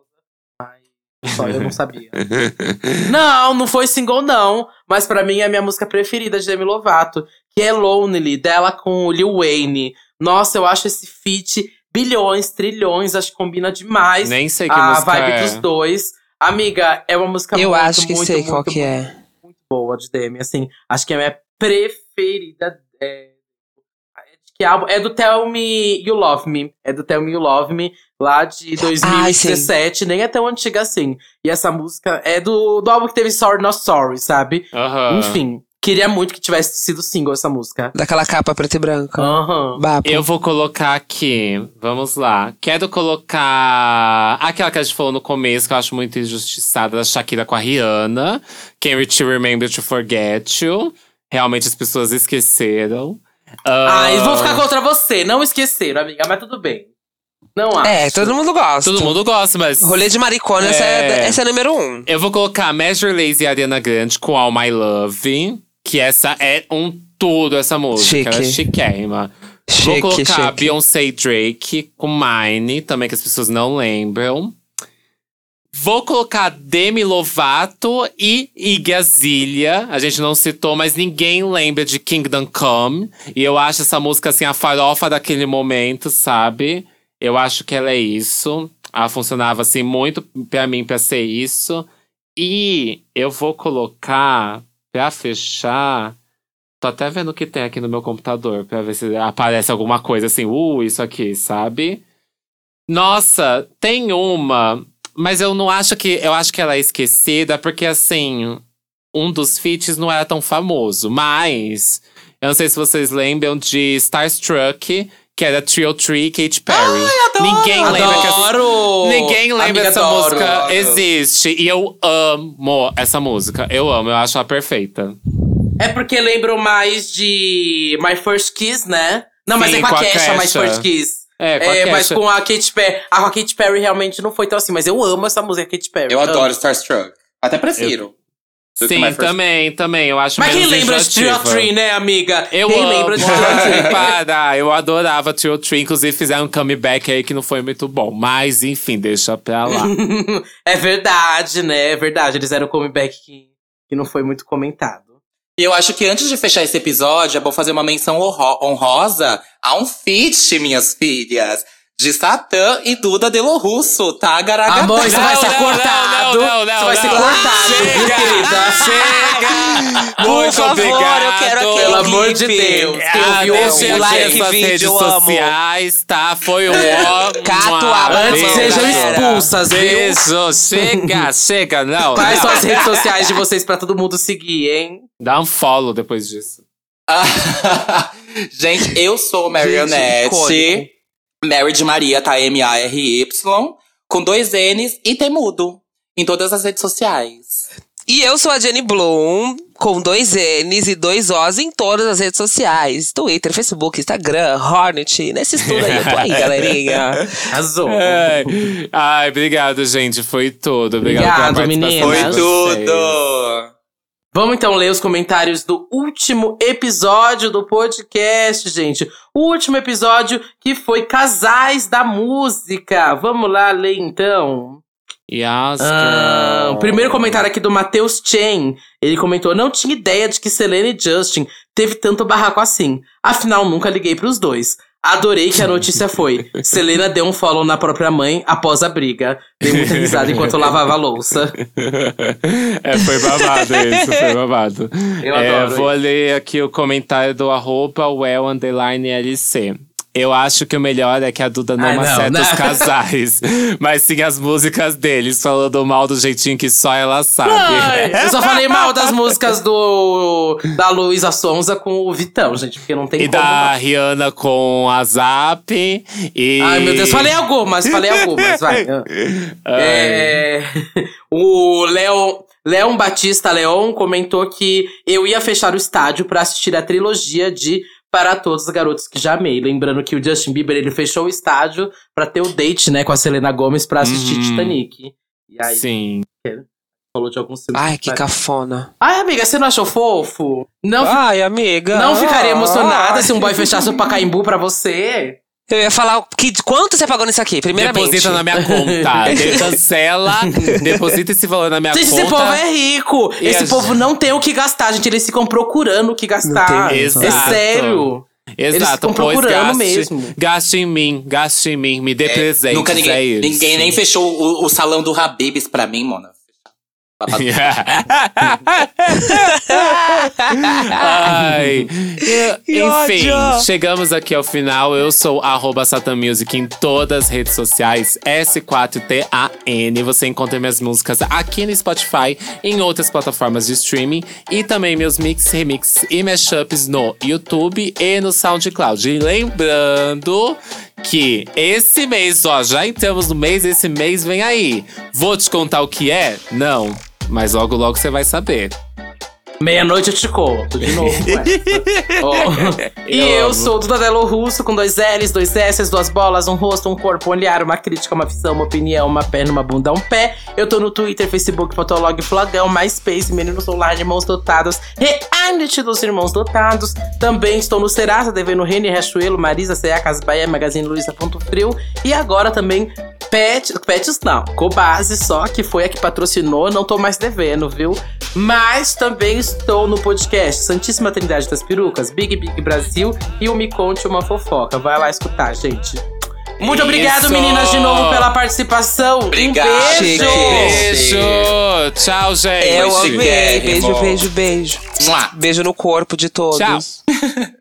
Speaker 2: só eu não sabia. Não, não foi single, não. Mas pra mim é a minha música preferida de Demi Lovato, que é Lonely, dela com o Lil Wayne. Nossa, eu acho esse feat bilhões, trilhões, acho que combina demais
Speaker 1: Nem sei que
Speaker 2: a
Speaker 1: música
Speaker 2: vibe
Speaker 1: é.
Speaker 2: dos dois. Amiga, é uma música
Speaker 4: Eu
Speaker 2: muito,
Speaker 4: acho que
Speaker 2: muito,
Speaker 4: sei
Speaker 2: muito,
Speaker 4: qual que
Speaker 2: muito,
Speaker 4: é.
Speaker 2: muito boa de Demi. Assim, acho que é a minha preferida. É, é que álbum? É do Tell Me You Love Me. É do Tell Me You Love Me, lá de 2017. nem é tão antiga assim. E essa música é do, do álbum que teve Sorry Not Sorry, sabe?
Speaker 1: Aham.
Speaker 2: Enfim, queria muito que tivesse sido single essa música.
Speaker 4: Daquela capa preta e branca. Bapo.
Speaker 1: Eu vou colocar aqui, vamos lá. Quero colocar aquela que a gente falou no começo, que eu acho muito injustiçada, da Shakira com a Rihanna. Can't You Remember to Forget You. Realmente as pessoas esqueceram. Ah,
Speaker 2: Ai, vou ficar contra você. Não esqueceram, amiga, mas tudo bem. Não acho.
Speaker 4: É, todo mundo gosta.
Speaker 1: Todo mundo gosta, mas.
Speaker 4: Rolê de maricona, essa, é,
Speaker 1: É.
Speaker 4: essa é a número um.
Speaker 1: Eu vou colocar Measure Lazy e Ariana Grande com All My Love. Que essa é um tudo, essa música.
Speaker 4: Chique.
Speaker 1: Ela é chiquérrima. Vou
Speaker 4: Chique,
Speaker 1: colocar
Speaker 4: chique.
Speaker 1: Beyoncé e Drake com Mine, também que as pessoas não lembram. Vou colocar Demi Lovato e Iggy. A gente não citou, mas ninguém lembra de Kingdom Come. E eu acho essa música, assim, a farofa daquele momento, sabe? Eu acho que ela é isso. Ela funcionava, assim, muito pra mim pra ser isso. E eu vou colocar, pra fechar… Tô até vendo o que tem aqui no meu computador pra ver se aparece alguma coisa assim, uh, isso aqui, sabe? Nossa, tem uma, mas eu não acho que. Eu acho que ela é esquecida, porque assim, um dos feats não era tão famoso. Mas eu não sei se vocês lembram de Starstruck, que era Trio Tree Katy Perry. Ninguém lembra que essa,
Speaker 2: Adoro!
Speaker 1: Ninguém lembra
Speaker 2: Amiga,
Speaker 1: essa
Speaker 2: adoro,
Speaker 1: música
Speaker 2: adoro.
Speaker 1: existe. E eu amo essa música. Eu amo, eu acho ela perfeita.
Speaker 2: É porque lembram mais de My First Kiss, né? Não, mas
Speaker 1: Sim,
Speaker 2: é com a,
Speaker 1: com a
Speaker 2: Kesha, My. First Kiss.
Speaker 1: É,
Speaker 2: É, mas com a Katy Perry. A Katy Perry realmente não foi tão assim, mas eu amo essa música, Katy Perry.
Speaker 3: Eu
Speaker 2: amo.
Speaker 3: adoro Starstruck. Até prefiro. que
Speaker 1: Sim,
Speaker 3: First-
Speaker 1: também, também. Eu acho
Speaker 2: Mas quem lembra de Trio. Tree, né, amiga?
Speaker 1: Eu
Speaker 2: quem
Speaker 1: amo.
Speaker 2: lembra de Trio Tree?
Speaker 1: Para, eu adorava Trio Tree. Inclusive fizeram um comeback aí que não foi muito bom. Mas, enfim, deixa pra lá.
Speaker 2: é verdade, né? É verdade. Eles eram um comeback que, que não foi muito comentado.
Speaker 3: E eu acho que antes de fechar esse episódio, é bom fazer uma menção honro- honrosa a um feat, minhas filhas. De Satã e Duda Delo Russo, tá? Garagatá.
Speaker 2: Amor, isso vai ser
Speaker 1: não,
Speaker 2: cortado.
Speaker 1: não, não, não,
Speaker 2: isso vai ser
Speaker 1: não.
Speaker 2: cortado,
Speaker 1: Chega,
Speaker 2: querida?
Speaker 1: chega!
Speaker 4: Por
Speaker 1: Muito
Speaker 4: favor,
Speaker 1: obrigado.
Speaker 4: eu quero aquele
Speaker 2: Pelo amor de. Deus. Quem
Speaker 1: Ah,
Speaker 2: ouviu,
Speaker 1: deixa eu
Speaker 4: like, vídeo,
Speaker 1: redes
Speaker 4: eu amo.
Speaker 1: sociais, tá? Foi um ó.
Speaker 4: Na
Speaker 2: Antes sejam expulsas, viu?
Speaker 1: Chega, chega, não.
Speaker 2: Quais
Speaker 1: não.
Speaker 2: são as redes sociais de vocês pra todo mundo seguir, hein?
Speaker 1: Dá um follow depois disso.
Speaker 3: Gente, eu sou Marionette. Mary de Maria, tá? M-A-R-Y. Com dois N's e tem mudo. Em todas as redes sociais.
Speaker 4: E eu sou a Jenny Bloom, com dois N's e dois O's em todas as redes sociais. Twitter, Facebook, Instagram, Hornet. Nesse estudo aí, eu tô aí, galerinha.
Speaker 2: Arrasou.
Speaker 1: Ai, ai, obrigado, gente. Foi tudo. Obrigado
Speaker 2: Obrigado,
Speaker 1: pela
Speaker 3: Foi
Speaker 1: vocês.
Speaker 3: tudo!
Speaker 2: Vamos então ler os comentários do último episódio do podcast, gente. O último episódio que foi Casais da Música. Vamos lá ler então.
Speaker 1: Yes,
Speaker 2: Ah, o primeiro comentário aqui do Matheus Chen. Ele comentou: Não tinha ideia de que Selena e Justin teve tanto barraco assim. Afinal, nunca liguei pros dois. Adorei que a notícia foi: Selena deu um follow na própria mãe após a briga. Dei muita risada enquanto lavava a louça.
Speaker 1: é, foi babado isso, foi babado.
Speaker 2: Eu
Speaker 1: é,
Speaker 2: adoro
Speaker 1: Vou ler aqui o comentário do arroba well underline LC. Eu acho que o melhor é que a Duda não
Speaker 2: Ai, não,
Speaker 1: acerta
Speaker 2: não.
Speaker 1: os casais, mas sim as músicas deles, falando mal do jeitinho que só ela sabe.
Speaker 2: Ai, eu só falei mal das músicas do da Luísa Sonza com o Vitão, gente, porque não tem
Speaker 1: E
Speaker 2: como.
Speaker 1: da
Speaker 2: não.
Speaker 1: Rihanna com a Zap. E...
Speaker 2: Ai, meu Deus, falei algumas, falei algumas, vai. É, o Leon, Leon Batista Leon comentou que eu ia fechar o estádio pra assistir a trilogia de Para Todos os Garotos que Já Amei. Lembrando que o Justin Bieber ele fechou o estádio pra ter o date, né, com a Selena Gomez pra assistir
Speaker 1: Uhum.
Speaker 2: Titanic. E aí
Speaker 1: Sim.
Speaker 2: falou de alguns filmes.
Speaker 4: Ai, que cafona.
Speaker 2: Ai, amiga, você não achou fofo? Não,
Speaker 4: Ai, amiga.
Speaker 2: não ficaria
Speaker 4: Ai.
Speaker 2: emocionada se um boy fechasse o Pacaembu pra você?
Speaker 4: Eu ia falar que, quanto você pagou nisso aqui, primeiramente.
Speaker 1: Deposita na minha conta. De- Cancela, deposita esse valor na minha
Speaker 2: Gente,
Speaker 1: conta.
Speaker 2: esse povo é rico.
Speaker 1: E
Speaker 2: Esse povo não tem o que gastar, gente. Eles ficam procurando o que gastar.
Speaker 1: tem
Speaker 2: É
Speaker 1: Exato.
Speaker 2: sério. Eles
Speaker 1: Exato,
Speaker 2: ficam
Speaker 1: pois
Speaker 2: procurando
Speaker 1: gaste,
Speaker 2: mesmo.
Speaker 1: Gaste em mim, gaste em mim, me dê
Speaker 3: É,
Speaker 1: presentes,
Speaker 3: Nunca
Speaker 1: é
Speaker 3: ninguém,
Speaker 1: isso.
Speaker 3: ninguém nem fechou o, o salão do Habibs pra mim, mona.
Speaker 1: Ai. Enfim, chegamos aqui ao final. Eu sou arroba Music em todas as redes sociais. S4TAN. Você encontra minhas músicas aqui no Spotify, em outras plataformas de streaming. E também meus mix, remix e mashups no YouTube e no SoundCloud. E lembrando que esse mês, ó, já entramos no mês, esse mês vem aí. Vou te contar o que é? Não. Mas logo, logo você vai saber.
Speaker 2: Meia-noite eu te conto, de novo. Ó. E
Speaker 1: Eu
Speaker 2: eu, sou o Dudadelo Russo, com dois L's, dois S's, duas bolas, um rosto, um corpo, um olhar, uma crítica, uma visão, uma opinião, uma perna, uma bunda, um pé. Eu tô no Twitter, Facebook, Fotolog, Flogão, MySpace, Menino Solar de Irmãos Dotados, Reality dos Irmãos Dotados. Também estou no Serasa, devendo Rene Riachuelo, Marisa, CA, Casa Bahia, Magazine Luiza, Ponto Frio. E agora também Pet, Pets não, Cobase só, que foi a que patrocinou, não tô mais devendo, viu? Mas também estou no podcast Santíssima Trindade das Perucas, Big Big Brasil e o Me Conte Uma Fofoca. Vai lá escutar, gente. Muito
Speaker 1: Isso!
Speaker 2: obrigado, meninas, de novo pela participação.
Speaker 3: Obrigado.
Speaker 2: Um beijo!
Speaker 1: Beijo! Tchau, gente!
Speaker 4: Eu amei. Beijo, beijo, beijo.
Speaker 3: Mua.
Speaker 4: Beijo no corpo de todos.
Speaker 1: Tchau.